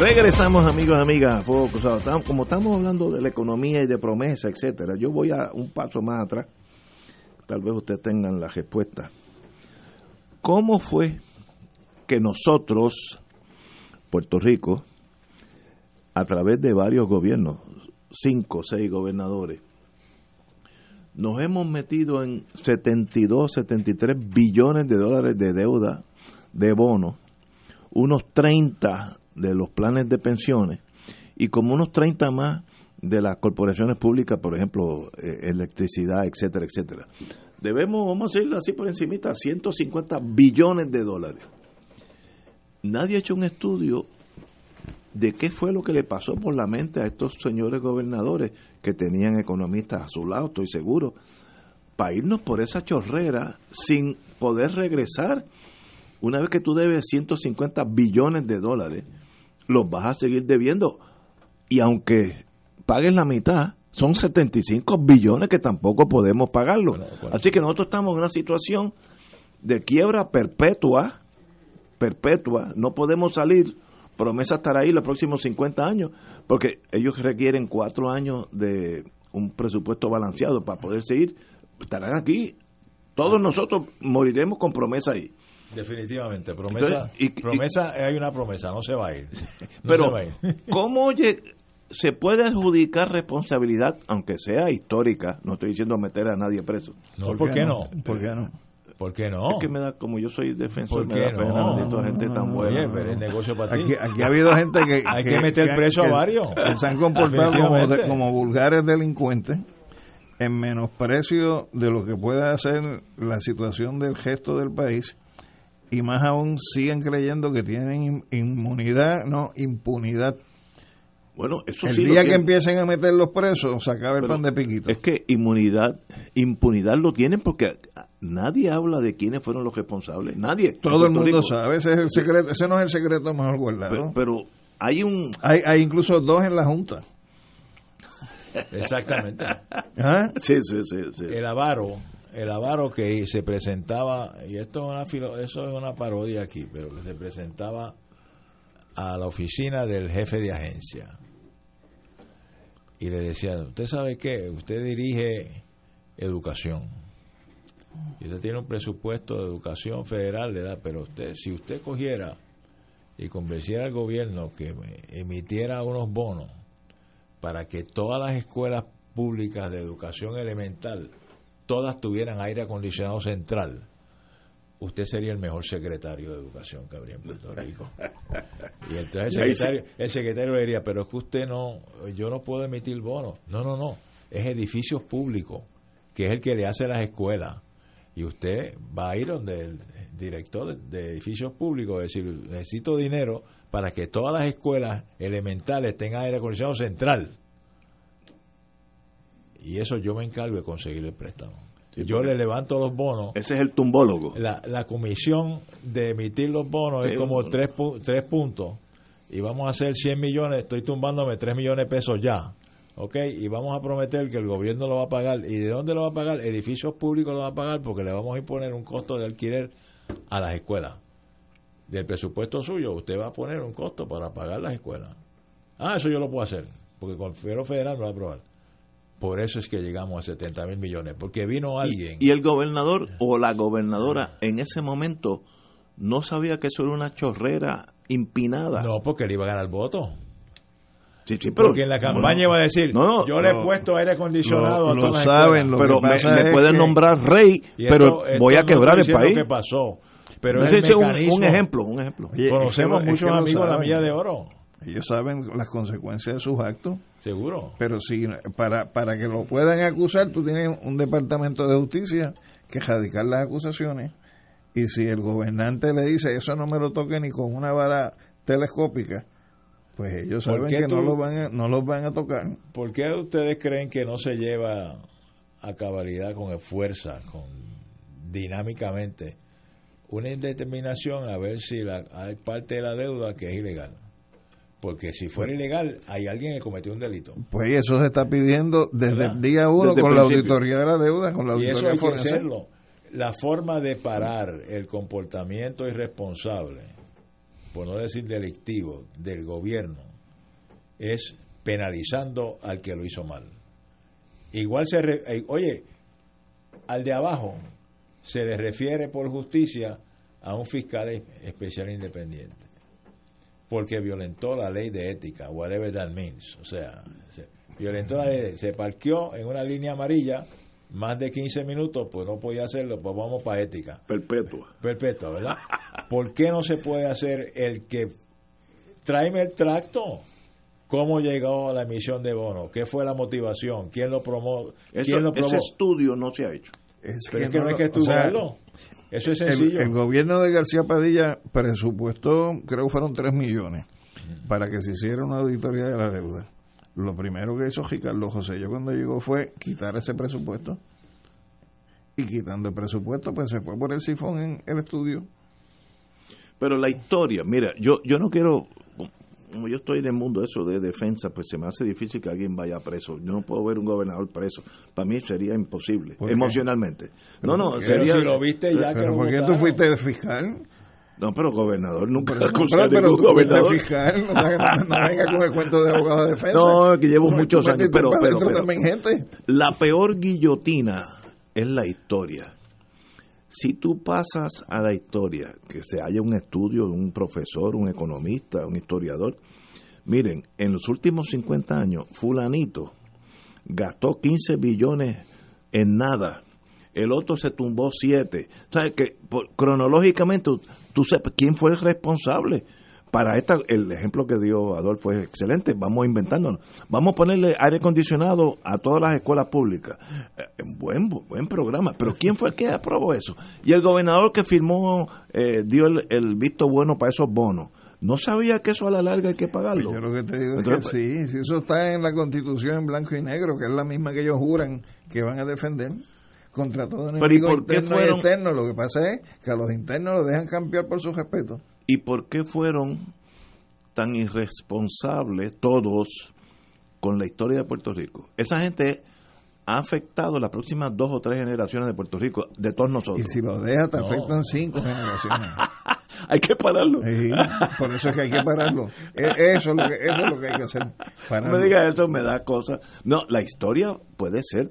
Regresamos amigos amigas Fuego Cruzado. Como estamos hablando de la economía y de promesa, etcétera, yo voy a un paso más atrás. Tal vez ustedes tengan la respuesta. ¿Cómo fue que nosotros, Puerto Rico, a través de varios gobiernos, cinco seis gobernadores, nos hemos metido en 72, 73 billones de dólares de deuda de bonos, unos 30 de los planes de pensiones y como unos 30 más de las corporaciones públicas, por ejemplo, eh, electricidad, etcétera, etcétera. Debemos, vamos a decirlo así por encimita, 150 billones de dólares. Nadie ha hecho un estudio de qué fue lo que le pasó por la mente a estos señores gobernadores que tenían economistas a su lado, estoy seguro, para irnos por esa chorrera sin poder regresar. Una vez que tú debes 150 billones de dólares, los vas a seguir debiendo. Y aunque pagues la mitad, son 75 billones que tampoco podemos pagarlo. Así que nosotros estamos en una situación de quiebra perpetua perpetua, no podemos salir, promesa estar ahí los próximos 50 años, porque ellos requieren cuatro años de un presupuesto balanceado para poder seguir, estarán aquí. Todos nosotros moriremos con promesa ahí. Definitivamente, promesa, Entonces, y- promesa hay una promesa, no se va a ir. No Pero, se va a ir. ¿cómo se puede adjudicar responsabilidad, aunque sea histórica? No estoy diciendo meter a nadie preso. No, ¿por qué no? ¿Por qué no? ¿Por qué no? Es que me da, como yo soy defensor, ¿Por me da pena no? bendito, gente tan buena. Oye, pero es negocio para ti. Aquí, aquí ha habido gente que... Hay que meter preso a varios. Que se han comportado de- como vulgares delincuentes en menosprecio de lo que pueda hacer la situación del gesto del país y más aún siguen creyendo que tienen in- inmunidad, no, impunidad. Bueno, eso El sí día que empiecen a meter los presos, se acaba el Pero pan de piquito. Es que inmunidad, impunidad lo tienen porque nadie habla de quiénes fueron los responsables. Nadie. Todo el mundo Rico. sabe, ese, es el secreto, ese no es el secreto mejor guardado. Pero, pero hay un... Hay, hay incluso dos en la Junta. Exactamente. ¿Ah? Sí, sí, sí. sí. El avaro, el avaro que se presentaba, y esto es una, eso es una parodia aquí, pero que se presentaba a la oficina del jefe de agencia. Y le decía, ¿usted sabe qué? Usted dirige educación. Y usted tiene un presupuesto de educación federal, le da, pero usted, si usted cogiera y convenciera al gobierno que emitiera unos bonos para que todas las escuelas públicas de educación elemental, todas tuvieran aire acondicionado central, usted sería el mejor secretario de educación que habría en Puerto Rico. Y entonces el secretario, el secretario le diría, pero es que usted no, yo no puedo emitir bonos. No, no, no, es edificios públicos, que es el que le hace las escuelas. Y usted va a ir donde el director de edificios públicos, es decir, necesito dinero para que todas las escuelas elementales tengan aire acondicionado central. Y eso yo me encargo de conseguir el préstamo. Sí, yo le levanto los bonos. Ese es el tumbólogo. La, la comisión de emitir los bonos Sí, es como tres, pu- tres puntos. Y vamos a hacer 100 millones, estoy tumbándome 3 millones de pesos ya. ¿Ok? Y vamos a prometer que el gobierno lo va a pagar. ¿Y de dónde lo va a pagar? Edificios públicos lo va a pagar porque le vamos a imponer un costo de alquiler a las escuelas. Del presupuesto suyo, usted va a poner un costo para pagar las escuelas. Ah, eso yo lo puedo hacer, porque con el Federal me va a aprobar. Por eso es que llegamos a 70 mil millones, porque vino alguien. Y el gobernador o la gobernadora en ese momento no sabía que eso era una chorrera impinada. No, porque le iba a ganar el voto. Sí, sí, pero- Porque en la campaña bueno, iba a decir, no, no, yo le he puesto aire acondicionado lo- a todas lo las saben, lo pero que me, pasa me es pueden que- nombrar rey, pero esto- voy a esto quebrar el país. que pasó, pero Ese es el un, mecanismo. un ejemplo, un ejemplo. Oye, es Conocemos que lo- es muchos amigos de la milla de oro, Ellos saben las consecuencias de sus actos, seguro. pero si para, para que lo puedan acusar, tú tienes un departamento de justicia que radicar las acusaciones. Y si el gobernante le dice, eso no me lo toque ni con una vara telescópica, pues ellos ¿Por saben que tú- no, lo van a, no los van a tocar. ¿Por qué ustedes creen que no se lleva a cabalidad con fuerza, con dinámicamente, una indeterminación a ver si la, hay parte de la deuda que es ilegal? Porque si fuera ilegal, hay alguien que cometió un delito. Pues eso se está pidiendo desde ¿Verdad? el día uno Desde con la auditoría de la deuda, con la Y eso auditoría hay que forense. hacerlo. La forma de parar el comportamiento irresponsable, por no decir delictivo, del gobierno es penalizando al que lo hizo mal. Igual se... re- eh, oye, al de abajo se le refiere por justicia a un fiscal es- especial independiente porque violentó la ley de ética, whatever that means. O sea, se violentó la ley, se parqueó en una línea amarilla más de 15 minutos, pues no podía hacerlo, pues vamos para ética. Perpetua. Perfecto, ¿verdad? ¿Por qué no se puede hacer el que tráeme el tracto? ¿Cómo llegó a la emisión de bonos? ¿Qué fue la motivación? ¿Quién lo promovió? Eso, ¿Quién lo ese estudio no se ha hecho. Es Pero es que no hay lo- que o sea, estudiarlo. Eso es el, sencillo. el gobierno de García Padilla presupuestó, creo que fueron 3 millones, para que se hiciera una auditoría de la deuda. Lo primero que hizo Ricardo José yo cuando llegó fue quitar ese presupuesto. Y quitando el presupuesto, pues se fue por el sifón en el estudio. Pero la historia, mira, yo, yo no quiero, como yo estoy en el mundo eso de defensa, pues se me hace difícil que alguien vaya preso. Yo no puedo ver un gobernador preso. Para mí sería imposible, emocionalmente. No, no, sería... Pero si lo viste ya que ¿por qué tú fuiste de fiscal? No, pero gobernador nunca Pero, pero, pero gobernador. fiscal, no, no- no venga con el cuento de abogado de defensa. No, que llevo muchos años, pero, pero, pero- también gente. la peor guillotina es la historia. Si tú pasas a la historia, que se haya un estudio de un profesor, un economista, un historiador, miren, en los últimos 50 años, fulanito gastó 15 billones en nada, el otro se tumbó 7. ¿Sabes que por- cronológicamente tú, tú sepas quién fue el responsable? Para esta, el ejemplo que dio Adolfo es excelente, vamos inventándonos. Vamos a ponerle aire acondicionado a todas las escuelas públicas. Eh, buen, buen programa, pero ¿quién fue el que aprobó eso? Y el gobernador que firmó, eh, dio el, el visto bueno para esos bonos. No sabía que eso a la larga hay que pagarlo. Yo lo que te digo es que sí, si eso está en la constitución en blanco y negro, que es la misma que ellos juran que van a defender contra todo Pero, ¿y enemigo por qué interno fueron- y externo. Lo que pasa es que a los internos los dejan cambiar por su respeto. ¿Y por qué fueron tan irresponsables todos con la historia de Puerto Rico? Esa gente ha afectado las próximas dos o tres generaciones de Puerto Rico, de todos nosotros. Y si lo dejas, te No. afectan cinco generaciones. hay que pararlo. Sí, por eso es que hay que pararlo. E- Eso es lo que, eso es lo que hay que hacer. No me digas eso, me da cosas. No, la historia puede ser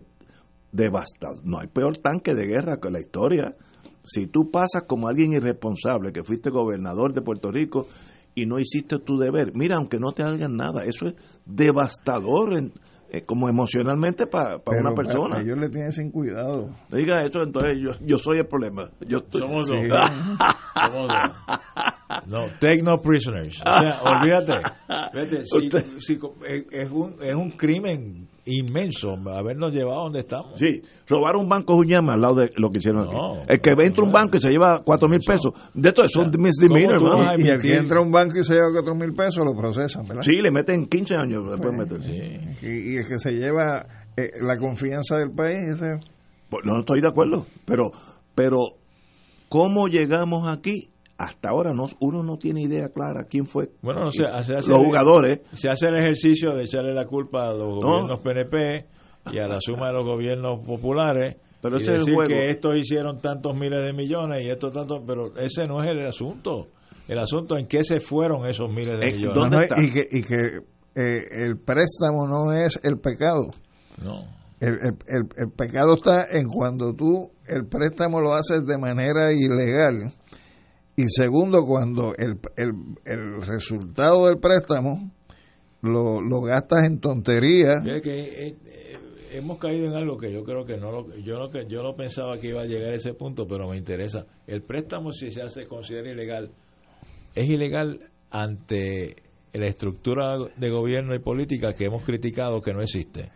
devastadora. No hay peor tanque de guerra que la historia. Si tú pasas como alguien irresponsable, que fuiste gobernador de Puerto Rico y no hiciste tu deber, mira, aunque no te hagan nada, eso es devastador en- eh, como emocionalmente para una persona. pa- Ellos le tienen sin cuidado. No diga eso, entonces yo, yo soy el problema. Yo estoy- Somos Sí. dos. Somos dos. No, take no prisoners. O sea, olvídate. Si- si- es, es un, es un crimen inmenso habernos llevado donde estamos. Sí, robar un banco es un llama al lado de lo que hicieron No, aquí. El que entra a un banco y se lleva cuatro mil pesos, de esto es un misdemeanor, ¿cómo tú hermano. Y el que entra a un banco y se lleva cuatro mil pesos lo procesan, ¿verdad? Sí, le meten 15 años. le pueden meter. Sí. Y, y el que se lleva eh, la confianza del país, ese Pues no estoy de acuerdo, pero pero ¿cómo llegamos aquí? Hasta ahora no, uno no tiene idea clara quién fue. Bueno, no sé, se hace los jugadores. Se hace el ejercicio de echarle la culpa a los gobiernos PNP y a la suma de los gobiernos populares. Pero y ese es el decir juego. que estos hicieron tantos miles de millones y estos tantos, pero ese no es el asunto. El asunto es en qué se fueron esos miles de Eh, millones. ¿dónde No, está? y que, y que eh, el préstamo no es el pecado. No. El, el- el- el pecado está en cuando tú el préstamo lo haces de manera ilegal y segundo cuando el, el, el resultado del préstamo lo, lo gastas en tonterías Mira que eh, eh, hemos caído en algo que yo creo que no lo, yo no que yo no pensaba que iba a llegar a ese punto, pero me interesa. El préstamo si se hace considera ilegal es ilegal ante la estructura de gobierno y política que hemos criticado que no existe.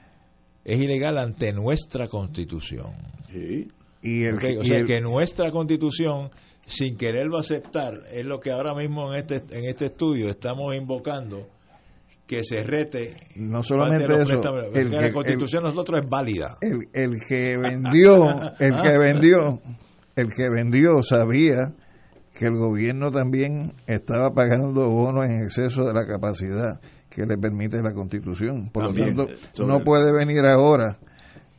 Es ilegal ante nuestra constitución. Sí. y el, Ok, O y sea el- que nuestra constitución, sin quererlo aceptar, es lo que ahora mismo en este, en este estudio estamos invocando que se rete no solamente eso el que- la constitución nosotros es válida. el, el que vendió, el que vendió, el que vendió sabía que el gobierno también estaba pagando bonos en exceso de la capacidad que le permite la constitución. Por También, lo eh, tanto, sobre- no puede venir ahora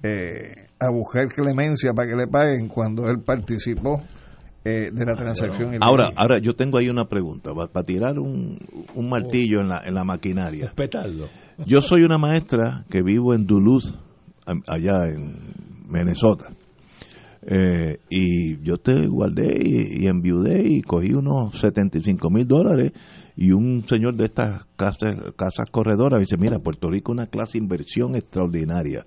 eh, a buscar clemencia para que le paguen cuando él participó eh, de la transacción. ilegal. Ahora, ahora yo tengo ahí una pregunta para tirar un, un martillo en la, en la maquinaria. Petardo. Yo soy una maestra que vivo en Duluth, allá en Minnesota. Eh, y yo te guardé y, y enviudé y cogí unos 75 mil dólares y un señor de estas casas, casas corredoras me dice, mira, Puerto Rico es una clase de inversión extraordinaria.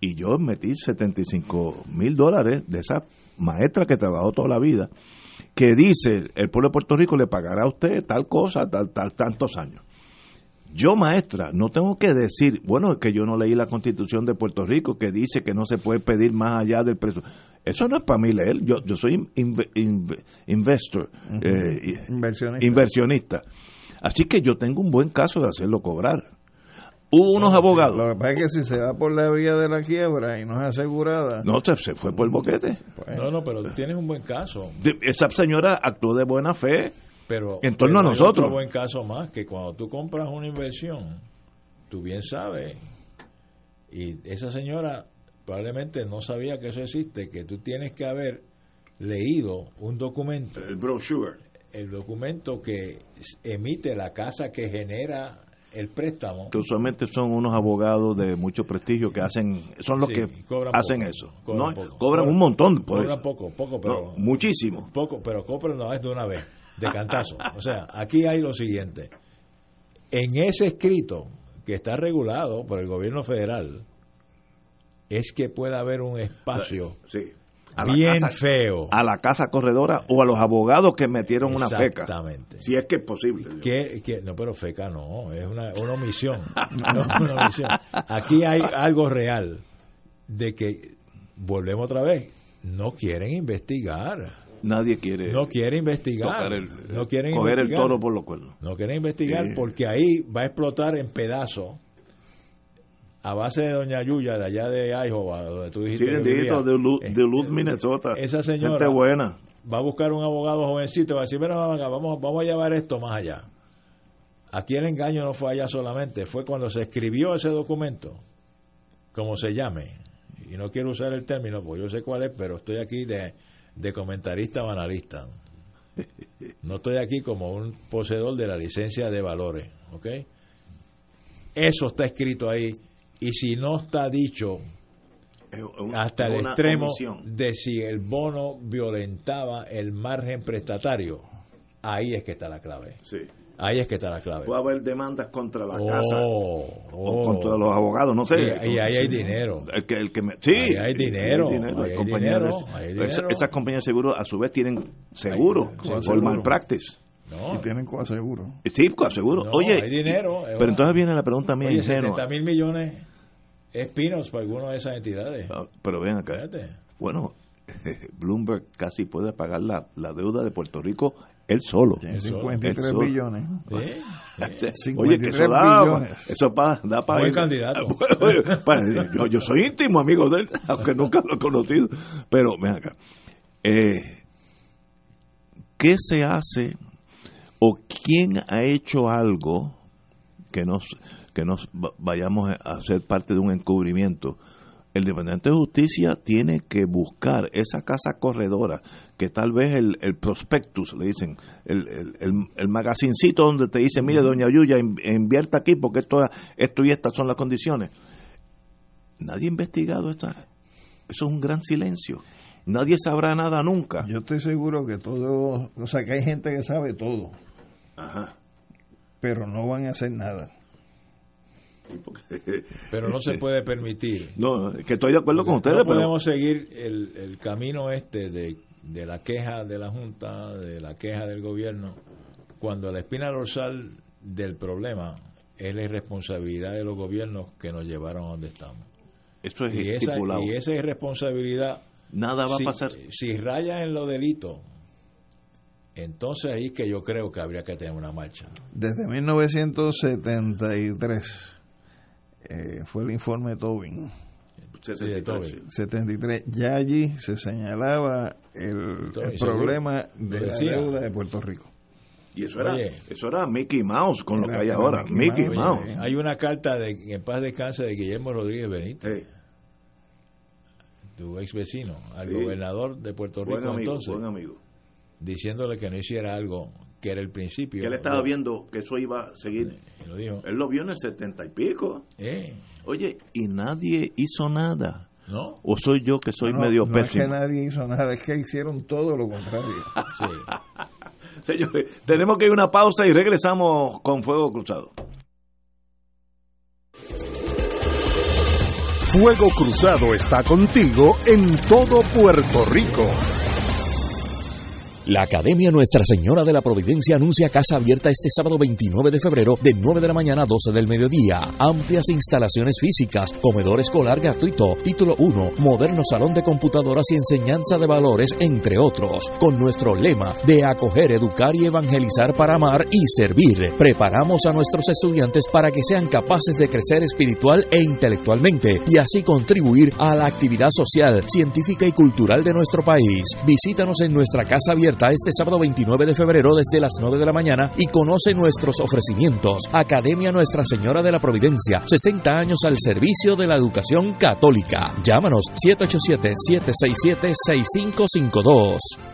Y yo metí 75 mil dólares de esa maestra que trabajó toda la vida, que dice, el pueblo de Puerto Rico le pagará a usted tal cosa, tal, tal, tantos años. Yo, maestra, no tengo que decir, bueno, es que yo no leí la constitución de Puerto Rico que dice que no se puede pedir más allá del precio. Eso no es para mí leer, yo, yo soy inve- inve- investor, eh, Inversionista. inversionista. Así que yo tengo un buen caso de hacerlo cobrar. Hubo unos abogados, Lo que pasa es que si se va por la vía de la quiebra y no es asegurada, no, se, se fue por el boquete. pues, No, no, pero tienes un buen caso. De- Esa señora actuó de buena fe. Pero En torno a hay nosotros. Otro buen caso más que cuando tú compras una inversión, tú bien sabes, y esa señora probablemente no sabía que eso existe, que tú tienes que haber leído un documento El brochure. el documento que emite la casa que genera el préstamo. Que usualmente son unos abogados de mucho prestigio que hacen, son los Sí, que cobran hacen poco, eso. cobran ¿no? Cobran un montón por Cobran eso. poco, poco, pero No, muchísimo. poco, pero cobran no es de una vez, de cantazo. o sea, aquí hay lo siguiente. En ese escrito que está regulado por el gobierno federal, es que pueda haber un espacio Sí. A la bien casa- feo. A la casa corredora o a los abogados que metieron una feca. Exactamente. Si es que es posible. Que- no, pero feca no, es una, una omisión. No, una omisión. Aquí hay algo real de que, volvemos otra vez, no quieren investigar. Nadie quiere No quiere investigar. el- no quieren coger el investigar. toro por los cuernos. No quieren investigar Sí. porque ahí va a explotar en pedazos a base de Doña Yuya, de allá de Iowa, donde tú dijiste Sí, bendito, de Lu- de Luz, Minnesota. Esa señora Gente buena. va a buscar un abogado jovencito y va a decir, mira, vamos, vamos a llevar esto más allá. Aquí el engaño no fue allá solamente, fue cuando se escribió ese documento, como se llame, y no quiero usar el término, porque yo sé cuál es, pero estoy aquí de, de comentarista o analista. No estoy aquí como un poseedor de la licencia de valores, ¿ok? Eso está escrito ahí, y si no está dicho hasta el extremo omisión. de si el bono violentaba el margen prestatario, ahí es que está la clave. Sí. Ahí es que está la clave. Puede haber demandas contra la Oh, casa oh. o contra los abogados, no sé. Y- y ahí hay dinero. El que, el que me- sí, Ahí hay dinero, esas compañías de seguro a su vez tienen seguro por seguro. malpractice. Y tienen coaseguro. Sí, seguro. No, Oye, hay dinero, pero entonces viene la pregunta mía Oye, ingenua. 70 mil millones es pinos para alguna de esas entidades. Ah, Pero ven acá. Bueno, Bloomberg casi puede pagar la, la deuda de Puerto Rico él solo. Tiene Él 53 solo. billones. Sí. Oye, que eso 53 da, billones. eso pa- da para Buen candidato. yo, yo soy íntimo amigo de él, aunque nunca lo he conocido. Pero, ven acá. Eh, ¿Qué se hace o quién ha hecho algo que nos, que nos va- vayamos a ser parte de un encubrimiento? El Departamento de Justicia tiene que buscar esa casa corredora, que tal vez el, el prospectus, le dicen, el, el, el, magazincito donde te dice, mire, doña Yuya, in- invierta aquí porque esto, esto y estas son las condiciones. Nadie ha investigado esta. Eso es un gran silencio. Nadie sabrá nada nunca. Yo estoy seguro que todo, o sea, que hay gente que sabe todo, Ajá. pero no van a hacer nada. Pero no se puede permitir. No, que estoy de acuerdo con ustedes, no pero podemos seguir el, el camino este de, de la queja de la Junta, de la queja del gobierno, cuando la espina dorsal del problema es la irresponsabilidad de los gobiernos que nos llevaron a donde estamos. eso es Y esa, estipulado. y esa irresponsabilidad, Nada va si, a pasar. si raya en lo delito, entonces ahí que yo creo que habría que tener una marcha. Desde 1973 eh, fue el informe de Tobin. 73. Ya allí se señalaba el, problema de la deuda de Puerto Rico. Y eso era, Oye. eso era Mickey Mouse con lo que hay ahora. Mickey Mickey Mouse. Mouse. Oye, hay una carta de en paz descanse de Guillermo Rodríguez Benítez. Sí. tu ex vecino, al Sí. gobernador de Puerto Rico Buen amigo, entonces, buen amigo. diciéndole que no hiciera algo que era el principio. Que él estaba viendo que eso iba a seguir. Lo dijo. Él lo vio en el setenta y pico. Eh, Oye, y nadie hizo nada. ¿No? ¿O soy yo que soy No, medio no es que pésimo? nadie hizo nada, es que hicieron todo lo contrario. Sí. Señores, tenemos que ir a una pausa y regresamos con Fuego Cruzado. Fuego Cruzado está contigo en todo Puerto Rico. La Academia Nuestra Señora de la Providencia anuncia casa abierta este sábado 29 de febrero de 9 de la mañana a 12 del mediodía. Amplias instalaciones físicas, comedor escolar gratuito, título 1, moderno salón de computadoras y enseñanza de valores, entre otros. Con nuestro lema de acoger, educar y evangelizar para amar y servir. Preparamos a nuestros estudiantes para que sean capaces de crecer espiritual e intelectualmente y así contribuir a la actividad social, científica y cultural de nuestro país. Visítanos en nuestra casa abierta este sábado 29 de febrero desde las 9 de la mañana y conoce nuestros ofrecimientos. Academia Nuestra Señora de la Providencia, 60 años al servicio de la educación católica. Llámanos 787-767-6552.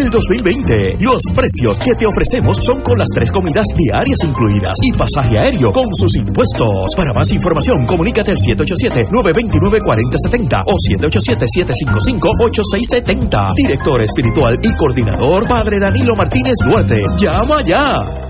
del 2020. Los precios que te ofrecemos son con las tres comidas diarias incluidas y pasaje aéreo con sus impuestos. Para más información, comunícate al 787-929-4070 o 787-755-8670. Director espiritual y coordinador, Padre Danilo Martínez Duarte. ¡Llama ya!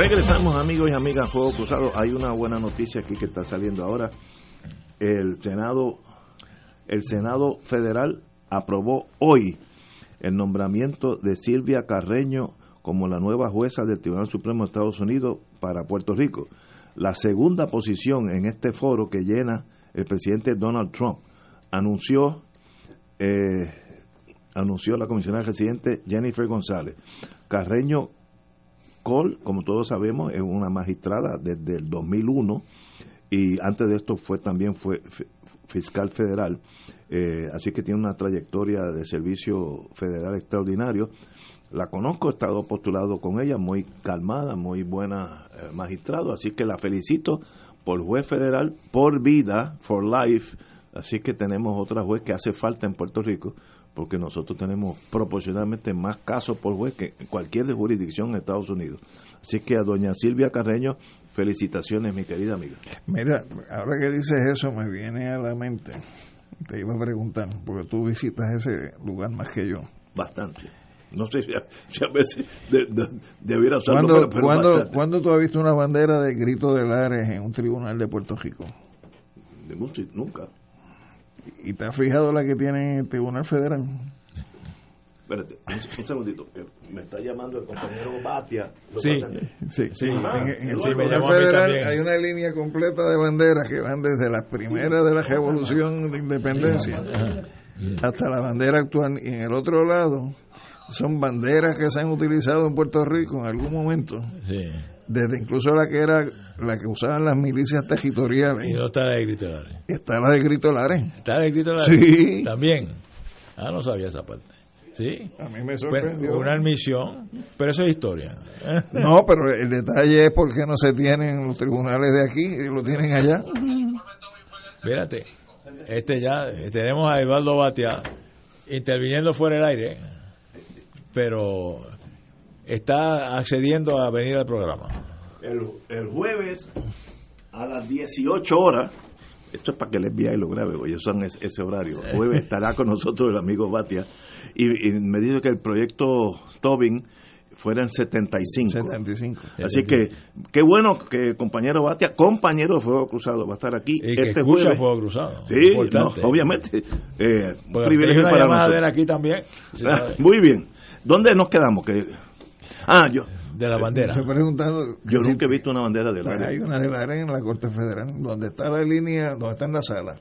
Regresamos amigos y amigas a Fuego Cruzado. Hay una buena noticia aquí que está saliendo ahora. El Senado, el Senado Federal aprobó hoy el nombramiento de Silvia Carreño como la nueva jueza del Tribunal Supremo de Estados Unidos para Puerto Rico. La segunda posición en este foro que llena el presidente Donald Trump anunció eh, anunció la comisionada residente Jennifer González. Carreño Cole, como todos sabemos, es una magistrada desde el 2001 y antes de esto fue también fue fiscal federal, eh, así que tiene una trayectoria de servicio federal extraordinario. La conozco, he estado postulado con ella, muy calmada, muy buena eh, magistrado, así que la felicito por juez federal por vida, for life, así que tenemos otra juez que hace falta en Puerto Rico, porque nosotros tenemos proporcionalmente más casos por juez que cualquier jurisdicción en Estados Unidos. Así que a doña Silvia Carreño, felicitaciones, mi querida amiga. Mira, ahora que dices eso me viene a la mente, te iba a preguntar, porque tú visitas ese lugar más que yo. Bastante. No sé si a, si a veces de, de, debiera usarlo, ¿Cuándo, pero, pero cuándo- cuándo tú has visto una bandera de grito de Lares en un tribunal de Puerto Rico? De nunca. ¿Y te has fijado la que tiene el Tribunal Federal? Espérate, un, un segundito, que me está llamando el compañero Batia. Lo Sí. pasa que- Sí, Sí, en, Ah, en el sí, Tribunal Federal hay una línea completa de banderas que van desde las primeras de la Revolución de Independencia hasta la bandera actual. Y en el otro lado son banderas que se han utilizado en Puerto Rico en algún momento, Sí. Desde incluso la que era la que usaban las milicias territoriales. Y no está la de Grito Lares. Está la de Grito Lares. ¿Está la de Grito Lares? Sí. También. Ah, no sabía esa parte. Sí. A mí me Bueno, sorprendió. una admisión, pero eso es historia. No, pero el detalle es por qué no se tienen los tribunales de aquí y lo tienen allá. Mírate, este ya, tenemos a Eduardo Batia interviniendo fuera del aire, pero está accediendo a venir al programa. El, el jueves a las 18 horas, esto es para que les vea y lo grabe, porque ellos son ese, ese horario. El jueves estará con nosotros el amigo Batia y, y me dice que el proyecto Tobin fuera en 75. 75. Así que qué bueno que el compañero Batia, compañero de Fuego Cruzado, va a estar aquí Y este jueves. Fuego Cruzado. Sí, no, obviamente. Eh, un privilegio una para nosotros. de aquí también. Ah, Muy bien. ¿Dónde nos quedamos? Que, ah, yo, de la bandera. Preguntando. yo si- nunca he visto una bandera de Pues la hay una de la arena en la Corte Federal, donde está la línea, donde está en la sala,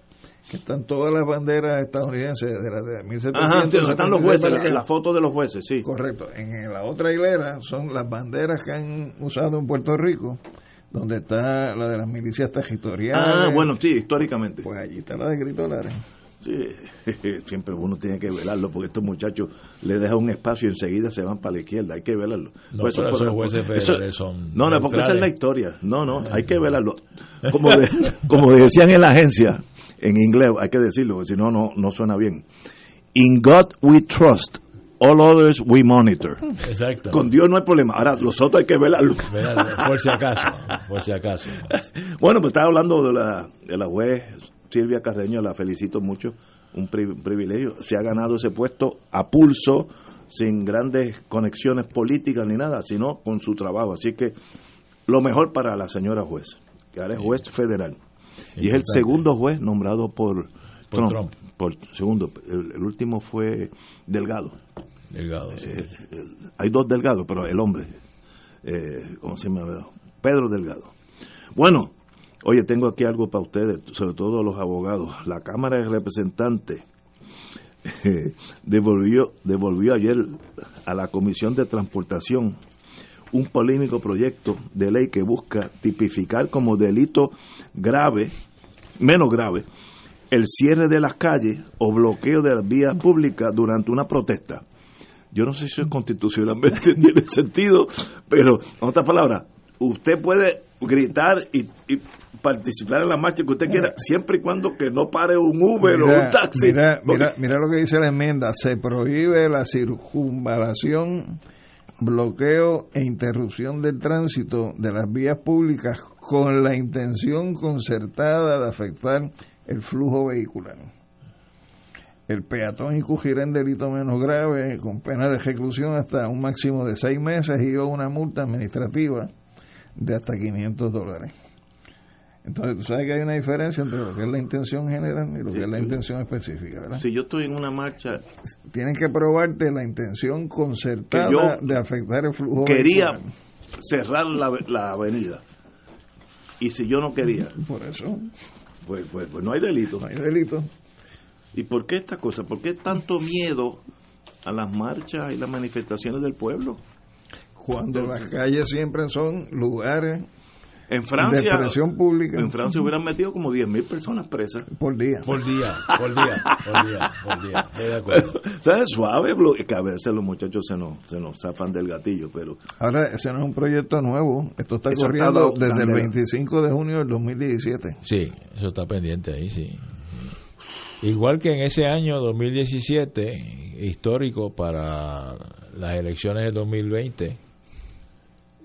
que están todas las banderas estadounidenses de la de 1700. Ajá, sí, donde están los jueces, la, la foto de los jueces, sí. Correcto. En la otra hilera son las banderas que han usado en Puerto Rico, donde está la de las milicias territoriales. Ah, bueno, sí, históricamente. Pues allí está la de Grito Lares. Siempre uno tiene que velarlo porque estos muchachos le dejan un espacio y enseguida se van para la izquierda, hay que velarlo. No, Pues por- jueces eso- son No, no, porque esa es la historia. No, no, hay que velarlo. Como, de- como decían en la agencia, en inglés, hay que decirlo, porque si no, no, no suena bien. In God we trust, all others we monitor. Exacto. Con Dios no hay problema. Ahora, los otros hay que velarlo. Por si acaso, por si acaso. Bueno, pues estaba hablando de la, de la juez Silvia Carreño, la felicito mucho, un pri- privilegio. Se ha ganado ese puesto a pulso, sin grandes conexiones políticas ni nada, sino con su trabajo. Así que lo mejor para la señora juez, que ahora es juez federal. Y es el segundo juez nombrado por, Por Trump. Por segundo, el, el último fue Delgado. Delgado, sí. Eh, el- hay dos Delgados, pero el hombre, eh, ¿cómo se llama? Pedro Delgado. Bueno, oye, tengo aquí algo para ustedes, sobre todo los abogados. La Cámara de Representantes devolvió, devolvió ayer a la Comisión de Transportación un polémico proyecto de ley que busca tipificar como delito grave, menos grave, el cierre de las calles o bloqueo de las vías públicas durante una protesta. Yo no sé si eso constitucionalmente tiene sentido, pero en otras palabras, usted puede gritar y participar en la marcha que usted quiera, siempre y cuando que no pare un Uber o un taxi. mira, Porque- mira, mira lo que dice la enmienda. Se prohíbe la circunvalación, bloqueo e interrupción del tránsito de las vías públicas con la intención concertada de afectar el flujo vehicular. El peatón incurrirá en delito menos grave con pena de reclusión hasta un máximo de seis meses y o una multa administrativa de hasta 500 dólares. Entonces, tú sabes que hay una diferencia entre lo que es la intención general y lo que es la intención específica, ¿verdad? Si yo estoy en una marcha, Tienen que probarte la intención concertada yo de afectar el flujo quería vehicular. cerrar la, la avenida. Y si yo no quería, Por eso pues, pues, pues no hay delito. no hay delito. ¿Y por qué esta cosa? ¿Por qué tanto miedo a las marchas y las manifestaciones del pueblo? Cuando las calles siempre son lugares En de Francia, pública en Francia hubieran metido como 10.000 personas presas. por día. Por día, por día, por día, por día. Estoy de acuerdo. ¿Sabes? Suave, que a veces los muchachos se nos, se nos zafan del gatillo, pero Ahora, ese no es un proyecto nuevo. Esto está Eso corriendo desde el dando- 25 de junio del 2017. Sí, eso está pendiente ahí, sí. Igual que en ese año 2017, histórico para las elecciones de 2020,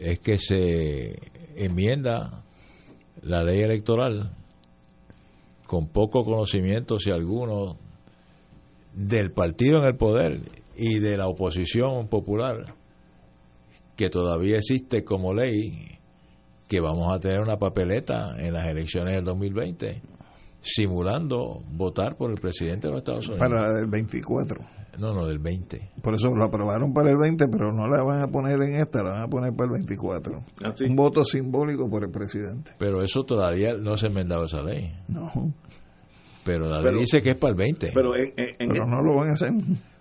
es que se enmienda la ley electoral con poco conocimiento, si alguno, del partido en el poder y de la oposición popular, que todavía existe como ley, que vamos a tener una papeleta en las elecciones del 2020 simulando votar por el presidente de los Estados Unidos. Para el 24. No, no, del 20. Por eso lo aprobaron para el 20, pero no la van a poner en esta, la van a poner para el 24. Así. Un voto simbólico por el presidente. Pero eso todavía no se ha enmendado esa ley. No, Pero la ley Pero- dice que es para el 20. Pero, pero en, en- en- pero no lo van a hacer.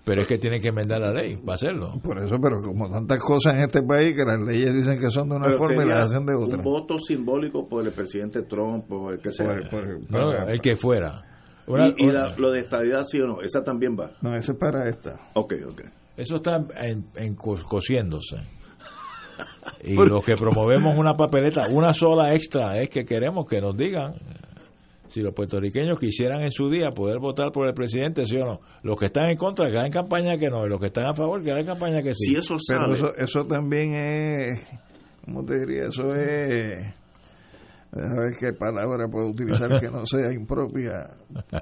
es que tienen que enmendar la ley para hacerlo. Por eso, pero como tantas cosas en este país que las leyes dicen que son de una pero forma y las hacen de otra. Un voto simbólico por el presidente Trump, por el que sea. Por- por- No, para- el que fuera. Y la- lo de estadidad, sí o no, esa también va. No, ese es para esta. Ok, ok. Eso está en, en co- cociéndose. Y los que promovemos una papeleta, una sola extra, es que queremos que nos digan si los puertorriqueños quisieran en su día poder votar por el presidente, sí o no. Los que están en contra, que hagan campaña que no, y los que están a favor, que hagan campaña que sí. Si eso Pero sale, eso, eso también es, ¿cómo te diría? Eso es, a ver qué palabra puedo utilizar que no sea impropia.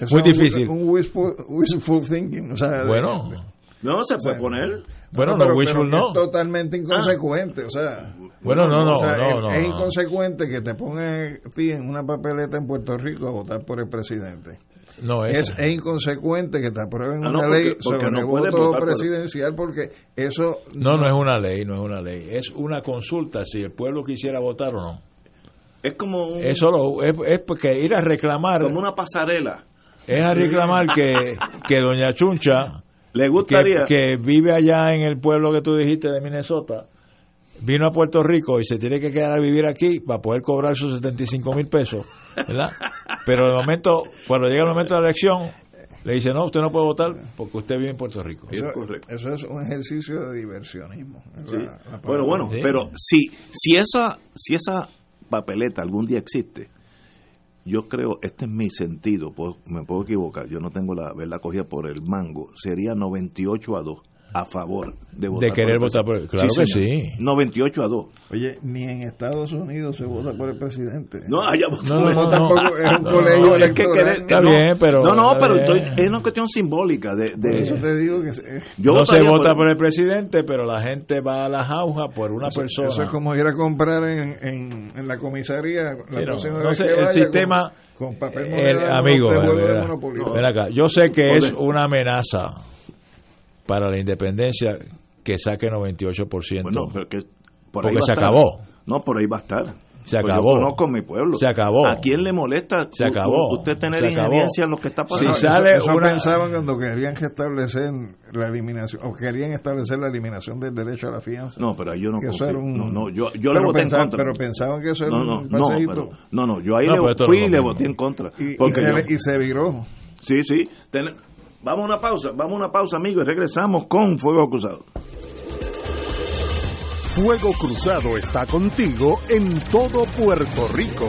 Eso Muy es un- difícil. Un, wishful, wishful thinking. O sea, Bueno, de- no se puede sea, poner. bueno, no, pero- wishful pero no. Es totalmente inconsecuente, o sea. Bueno, no, no, o sea, no, es, no, es inconsecuente que te pongan a ti en una papeleta en Puerto Rico a votar por el presidente. No, Es, es inconsecuente que te aprueben Ah, una porque- ley porque sobre no el puedes voto votar por- presidencial porque eso No, no es una ley, no es una ley. Es una consulta si el pueblo quisiera votar o no. Es como, un- Eso lo, es, es porque ir a reclamar, como una pasarela. es a reclamar que, que Doña Chuncha, Le que, gustaría. que vive allá en el pueblo que tú dijiste de Minnesota, vino a Puerto Rico y se tiene que quedar a vivir aquí para poder cobrar sus 75 mil pesos. ¿verdad? Pero el momento, cuando llega el momento de la elección, le dice, no, usted no puede votar porque usted vive en Puerto Rico. Eso, eso es un ejercicio de diversionismo. Sí. La- la Bueno, bueno, Sí. pero si, si, esa, si esa papeleta algún día existe, yo creo, este es mi sentido, me puedo equivocar, yo no tengo la verdad cogida por el mango, sería 98 a 2 a favor de votar querer el votar por- claro que señor. sí. 98 a 2. Oye, ni en Estados Unidos se vota por el presidente. No, allá No, no, no, tampoco no. es un No, colegio no, es que electoral. querer- Está no. bien, pero- No, no, pero estoy- es una cuestión simbólica de... de- Por eso te digo que eh, yo no se vota por el presidente, pero la gente va a la jauja por una eso, persona. eso es como ir a comprar en, en, en la comisaría la Sí, no, próxima no vez sé, que el vaya sistema- con, con papel el moneda amigo, de de ¿verdad? Monopoly. Ven acá, yo sé que es una amenaza para la independencia que saque 98%. Bueno, pero que por Porque ahí se estar. acabó. No, por ahí va a estar. Se Pues acabó. Yo conozco mi pueblo. Se acabó. ¿A quién le molesta Se acabó. usted tener injerencia en lo que está Si pasando? Eso- sale eso una- pensaban cuando querían establecer la eliminación o querían establecer la eliminación del derecho a la fianza. No, pero ahí yo no Que eso confío. era un- No, no, yo, yo le voté en pensaban- contra. Pero pensaban que eso era no, no, un no, pero- no, no, yo ahí No, le fui y le voté en contra. y, se, yo- y se viró. sí, sí. ten- vamos a una pausa, vamos a una pausa, amigos, y regresamos con Fuego Cruzado. Fuego Cruzado está contigo en todo Puerto Rico.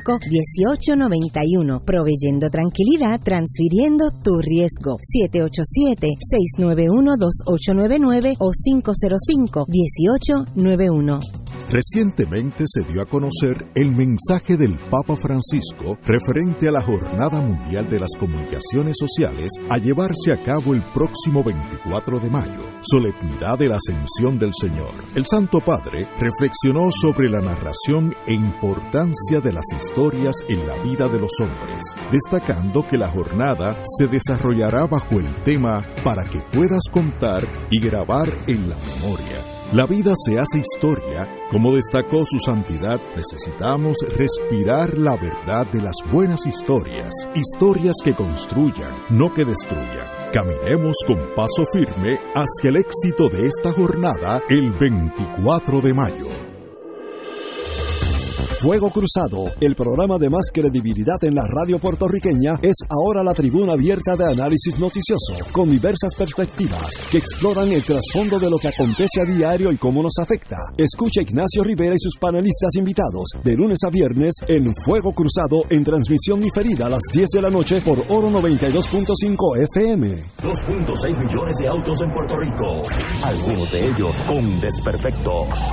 505-1891. Proveyendo tranquilidad, transfiriendo tu riesgo. 787-691-2899 o 505-1891. Recientemente se dio a conocer el mensaje del Papa Francisco referente a la Jornada Mundial de las Comunicaciones Sociales a llevarse a cabo el próximo 24 de mayo, solemnidad de la Ascensión del Señor. El Santo Padre reflexionó sobre la narración e importancia de las historias en la vida de los hombres, destacando que la jornada se desarrollará bajo el tema para que puedas contar y grabar en la memoria. La vida se hace historia. Como destacó su santidad, necesitamos respirar la verdad de las buenas historias, historias que construyan, no que destruyan. Caminemos con paso firme hacia el éxito de esta jornada el 24 de mayo. Fuego Cruzado, el programa de más credibilidad en la radio puertorriqueña, es ahora la tribuna abierta de análisis noticioso, con diversas perspectivas que exploran el trasfondo de lo que acontece a diario y cómo nos afecta. Escucha Ignacio Rivera y sus panelistas invitados de lunes a viernes en Fuego Cruzado en transmisión diferida a las 10 de la noche por Oro 92.5 FM. 2.6 millones de autos en Puerto Rico, algunos de ellos con desperfectos.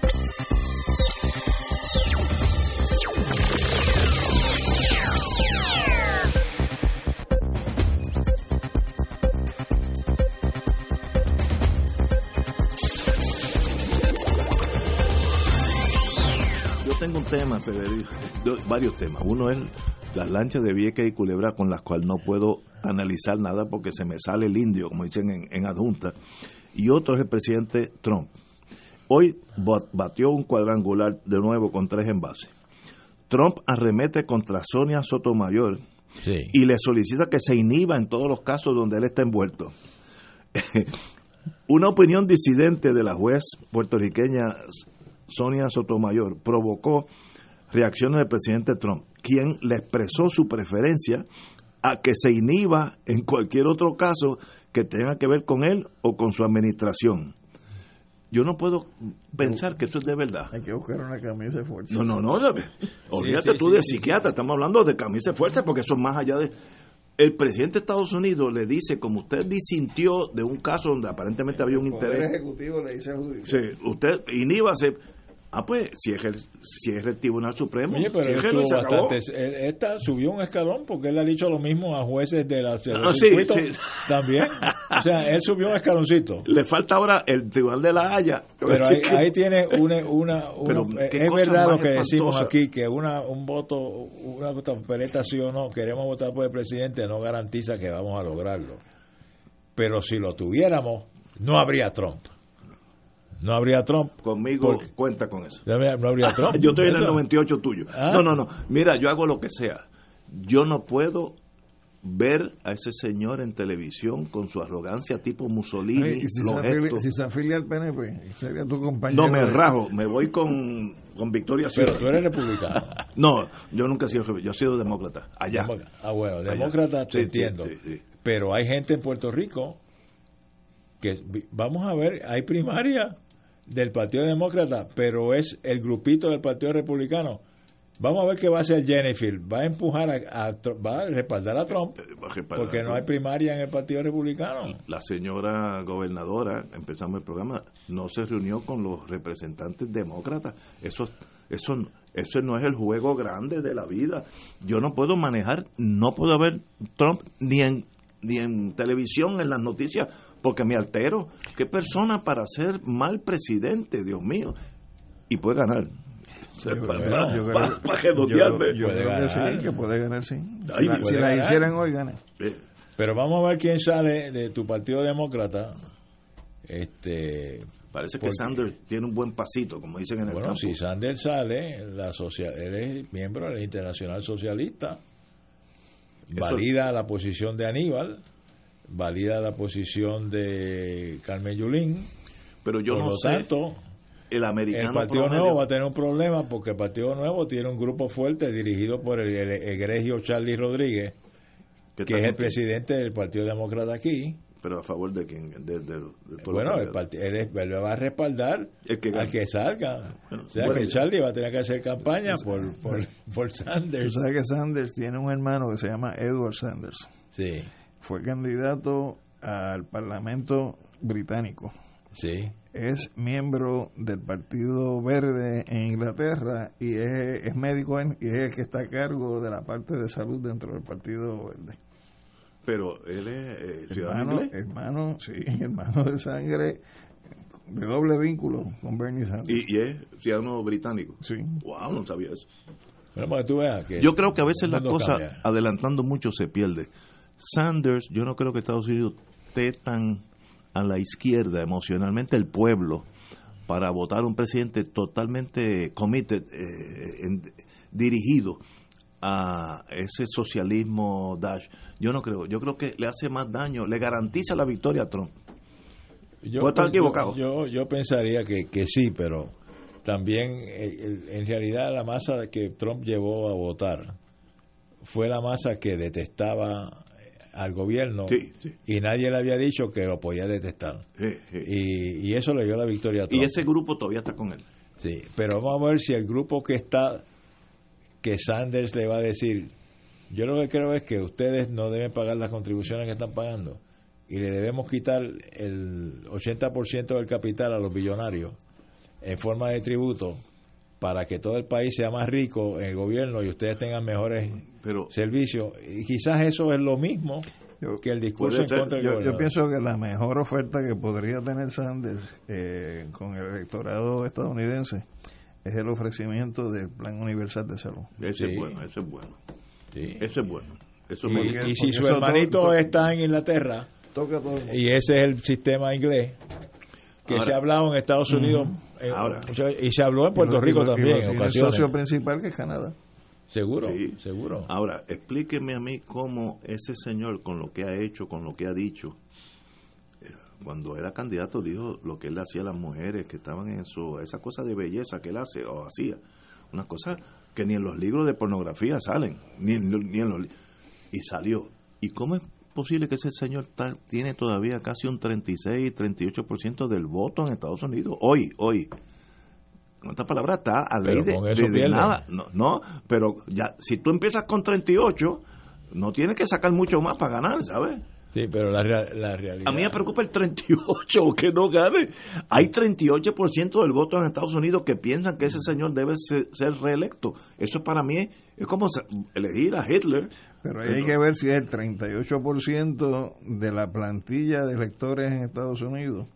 Yo tengo un tema, Federico, do- varios temas. Uno es las lanchas de Vieques y Culebra con las cuales no puedo analizar nada porque se me sale el indio, como dicen en, en adjunta. Y otro es el presidente Trump. Hoy ba- batió un cuadrangular de nuevo con tres envases. Trump arremete contra Sonia Sotomayor Sí. y le solicita que se inhiba en todos los casos donde él está envuelto. Una opinión disidente de la juez puertorriqueña Sonia Sotomayor provocó reacciones del presidente Trump, quien le expresó su preferencia a que se inhiba en cualquier otro caso que tenga que ver con él o con su administración. Yo no puedo pensar que esto es de verdad. Hay que buscar una camisa de fuerza. No, no, no. Olvídate sí, tú sí, de sí, psiquiatra. Estamos hablando de camisa de fuerza porque eso es más allá de. el presidente de Estados Unidos le dice, como usted disintió de un caso donde aparentemente había un El Poder interés, Ejecutivo le dice al sí, judicial. usted iníbase, ah pues, si es el, si es el Tribunal Supremo, Oye, pero si es el- se bastante. esta subió un escalón porque él ha dicho lo mismo a jueces de la del Ah, sí, también. O sea, él subió un escaloncito. Le falta ahora el Tribunal de la Haya. Pero ahí, ahí tiene una, una, una- Pero, eh, ¿qué es verdad lo que decimos aquí que una un voto una papeleta sí o no queremos votar por el presidente no garantiza que vamos a lograrlo pero si lo tuviéramos no habría Trump no habría Trump Conmigo Porque- cuenta con eso. no habría, no habría Trump yo estoy en el Eso. 98 tuyo. Ah. No, no, no. Mira, yo hago lo que sea. Yo no puedo ver a ese señor en televisión con su arrogancia tipo Mussolini, Oye, y si, los se afilia, si se afilia al PNP, sería tu compañero. No me de- rajo, me voy con, con Victoria pero tú eres republicano No, yo nunca he sido, yo he sido demócrata. Allá. ah bueno Allá. demócrata te Sí, entiendo sí, sí. pero hay gente en Puerto Rico que vamos a ver hay primaria del Partido Demócrata pero es el grupito del Partido Republicano vamos a ver qué va a hacer Jennifer va a empujar a, va a respaldar a Trump a respaldar porque a no hay primaria en el Partido Republicano La señora gobernadora, empezamos el programa, no se reunió con los representantes demócratas. Eso, eso, eso no es el juego grande de la vida. Yo no puedo manejar, no puedo ver Trump ni en, ni en televisión, en las noticias, porque me altero. ¿Qué persona para ser mal presidente, Dios mío? Y puede ganar. Yo, para, creo- para- yo creo- para- para yo- redondearme. yo Puede creo que sí, que puede ganar, sí. Ay, si la, si la hicieran hoy, gana. Eh, pero vamos a ver quién sale de tu Partido Demócrata este Parece que Sanders tiene un buen pasito, como dicen en el Bueno, campo. si Sanders sale, la socia- él es miembro del Internacional Socialista, valida la posición de Aníbal, valida la posición de Carmen Yulín, Pero yo por no lo sé, tanto, el americano el Partido promedio- Nuevo va a tener un problema porque el Partido Nuevo tiene un grupo fuerte dirigido por el, el egregio Charlie Rodríguez, que es el presidente del Partido Demócrata aquí. pero a favor de quién de, de- Bueno, el candidatos. parti- él, es- él va a respaldar El que al que salga. Bueno, o sea que. Charlie va a tener que hacer campaña por, por, por Sanders. sabes que Sanders tiene un hermano que se llama Edward Sanders. Sí, Fue candidato al Parlamento británico. sí. Es miembro del Partido Verde en Inglaterra y es, es médico en- y es el que está a cargo de la parte de salud dentro del Partido Verde. pero él es eh, ciudadano Hermano, hermano, sí, hermano de sangre de doble vínculo con Bernie Sanders. y, y es ciudadano británico Sí. wow no sabía eso Bueno, para que tú veas que yo creo que a veces la cosa cambia. adelantando mucho se pierde Sanders yo no creo que Estados Unidos esté tan a la izquierda emocionalmente el pueblo para votar un presidente totalmente committed eh, en- dirigido a ese socialismo dash yo no creo yo creo que le hace más daño le garantiza la victoria a Trump Yo, estar yo- equivocado. Yo, yo pensaría que, que sí, pero también eh, en realidad la masa que Trump llevó a votar fue la masa que detestaba al gobierno Sí, sí. y nadie le había dicho que lo podía detestar. Sí. Y, y eso le dio la victoria a Trump. y ese grupo todavía está con él Sí, pero vamos a ver si el grupo que está, que Sanders le va a decir, yo lo que creo es que ustedes no deben pagar las contribuciones que están pagando y le debemos quitar el 80% del capital a los billonarios en forma de tributo para que todo el país sea más rico en el gobierno y ustedes tengan mejores pero servicios. Y quizás eso es lo mismo Yo- que el discurso en ser. contra del Yo, yo gobernador. pienso que la mejor oferta que podría tener Sanders eh, con el electorado estadounidense es el ofrecimiento del Plan Universal de Salud. ese Sí. es bueno ese es bueno Sí. ese es bueno eso es Y, bueno. porque- y si su hermanito todo- está en Inglaterra, Toca todo y ese es el sistema inglés que Ahora- se ha hablado en Estados Unidos eh, Ahora. y se habló en Puerto Rico y lo- y también en el socio principal que es Canadá. seguro Sí. seguro Ahora, explíqueme a mí cómo ese señor, con lo que ha hecho, con lo que ha dicho, eh, cuando era candidato dijo lo que él hacía a las mujeres que estaban en su, esa cosa de belleza que él hace o hacía, unas cosas que ni en los libros de pornografía salen, ni en, lo- ni en los y salió. ¿Y cómo es posible que ese señor ta- tiene todavía casi un 36, 38% del voto en Estados Unidos? Hoy, hoy. En otras palabras, está a ley de, de- de nada. No, no, pero ya, si tú empiezas con 38, no tiene que sacar mucho más para ganar, ¿sabes? Sí, pero la, rea- la realidad. A mí me preocupa el 38, que no gane. Hay 38% del voto en Estados Unidos que piensan que ese señor debe ser, ser reelecto. Eso para mí es, como elegir a Hitler. Pero hay que ver si es el 38% de la plantilla de electores en Estados Unidos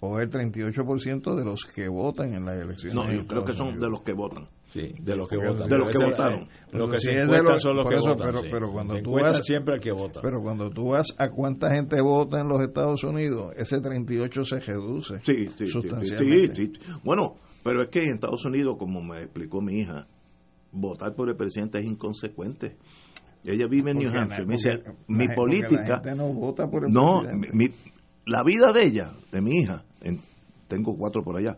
o el 38% de los que votan en las elecciones. No, yo creo que son Unidos. de los que votan. Sí, de los que Porque- votan. de los que votaron. Lo que si se es de los- son los por que eso, votan. pero- sí. pero cuando Se tú vas- siempre al que vota. Pero cuando tú vas a cuánta gente vota en los Estados Unidos, ese 38 se reduce Sí, sí, sí, sustancialmente. sí, sí. Bueno, pero es que en Estados Unidos, como me explicó mi hija, votar por el presidente es inconsecuente. Ella vive en New Hampshire. Me dice, mi política... La no vota por el No, presidente. mi- la vida de ella, de mi hija, en- tengo cuatro por allá,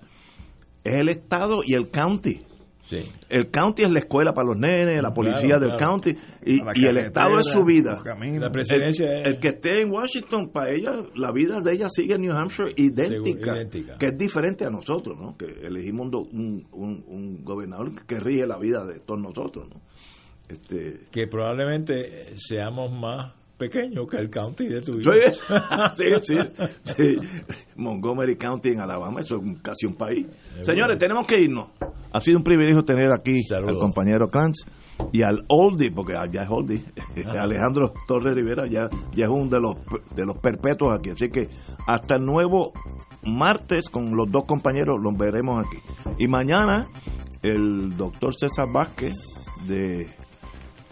es el estado y el county. Sí. El county es la escuela para los nenes, la policía Claro, del claro. county y, el estado es su vida. La presidencia el, es- el que esté en Washington, para ella, la vida de ella sigue en New Hampshire idéntica, que es diferente a nosotros, ¿no? Que elegimos un, un- un gobernador que rige la vida de todos nosotros, ¿no? Este, que probablemente seamos más pequeños que el county de tu vida. sí, sí, sí. Montgomery County en Alabama, eso es casi un país. Señores, tenemos que irnos. Ha sido un privilegio tener aquí Saludos. al compañero Clance y al oldie, porque ya es oldie, Alejandro Torres Rivera, ya, ya es uno de los, de los perpetuos aquí. Así que hasta el nuevo martes con los dos compañeros los veremos aquí. Y mañana el doctor César Vázquez de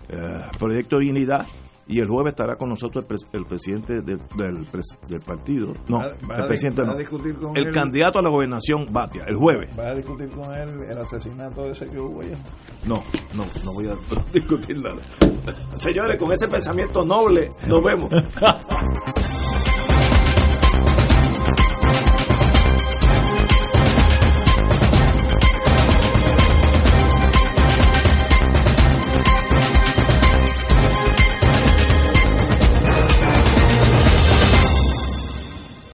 eh, Proyecto Dignidad y el jueves estará con nosotros el, pres- el presidente del, del, pres- del partido. No, Va- va el presidente va no. El él. candidato a la gobernación Batia, el jueves. ¿Vas a discutir con él el asesinato ese que hubo allá? No, no, no voy a discutir nada. Señores, con ese pensamiento noble, nos vemos.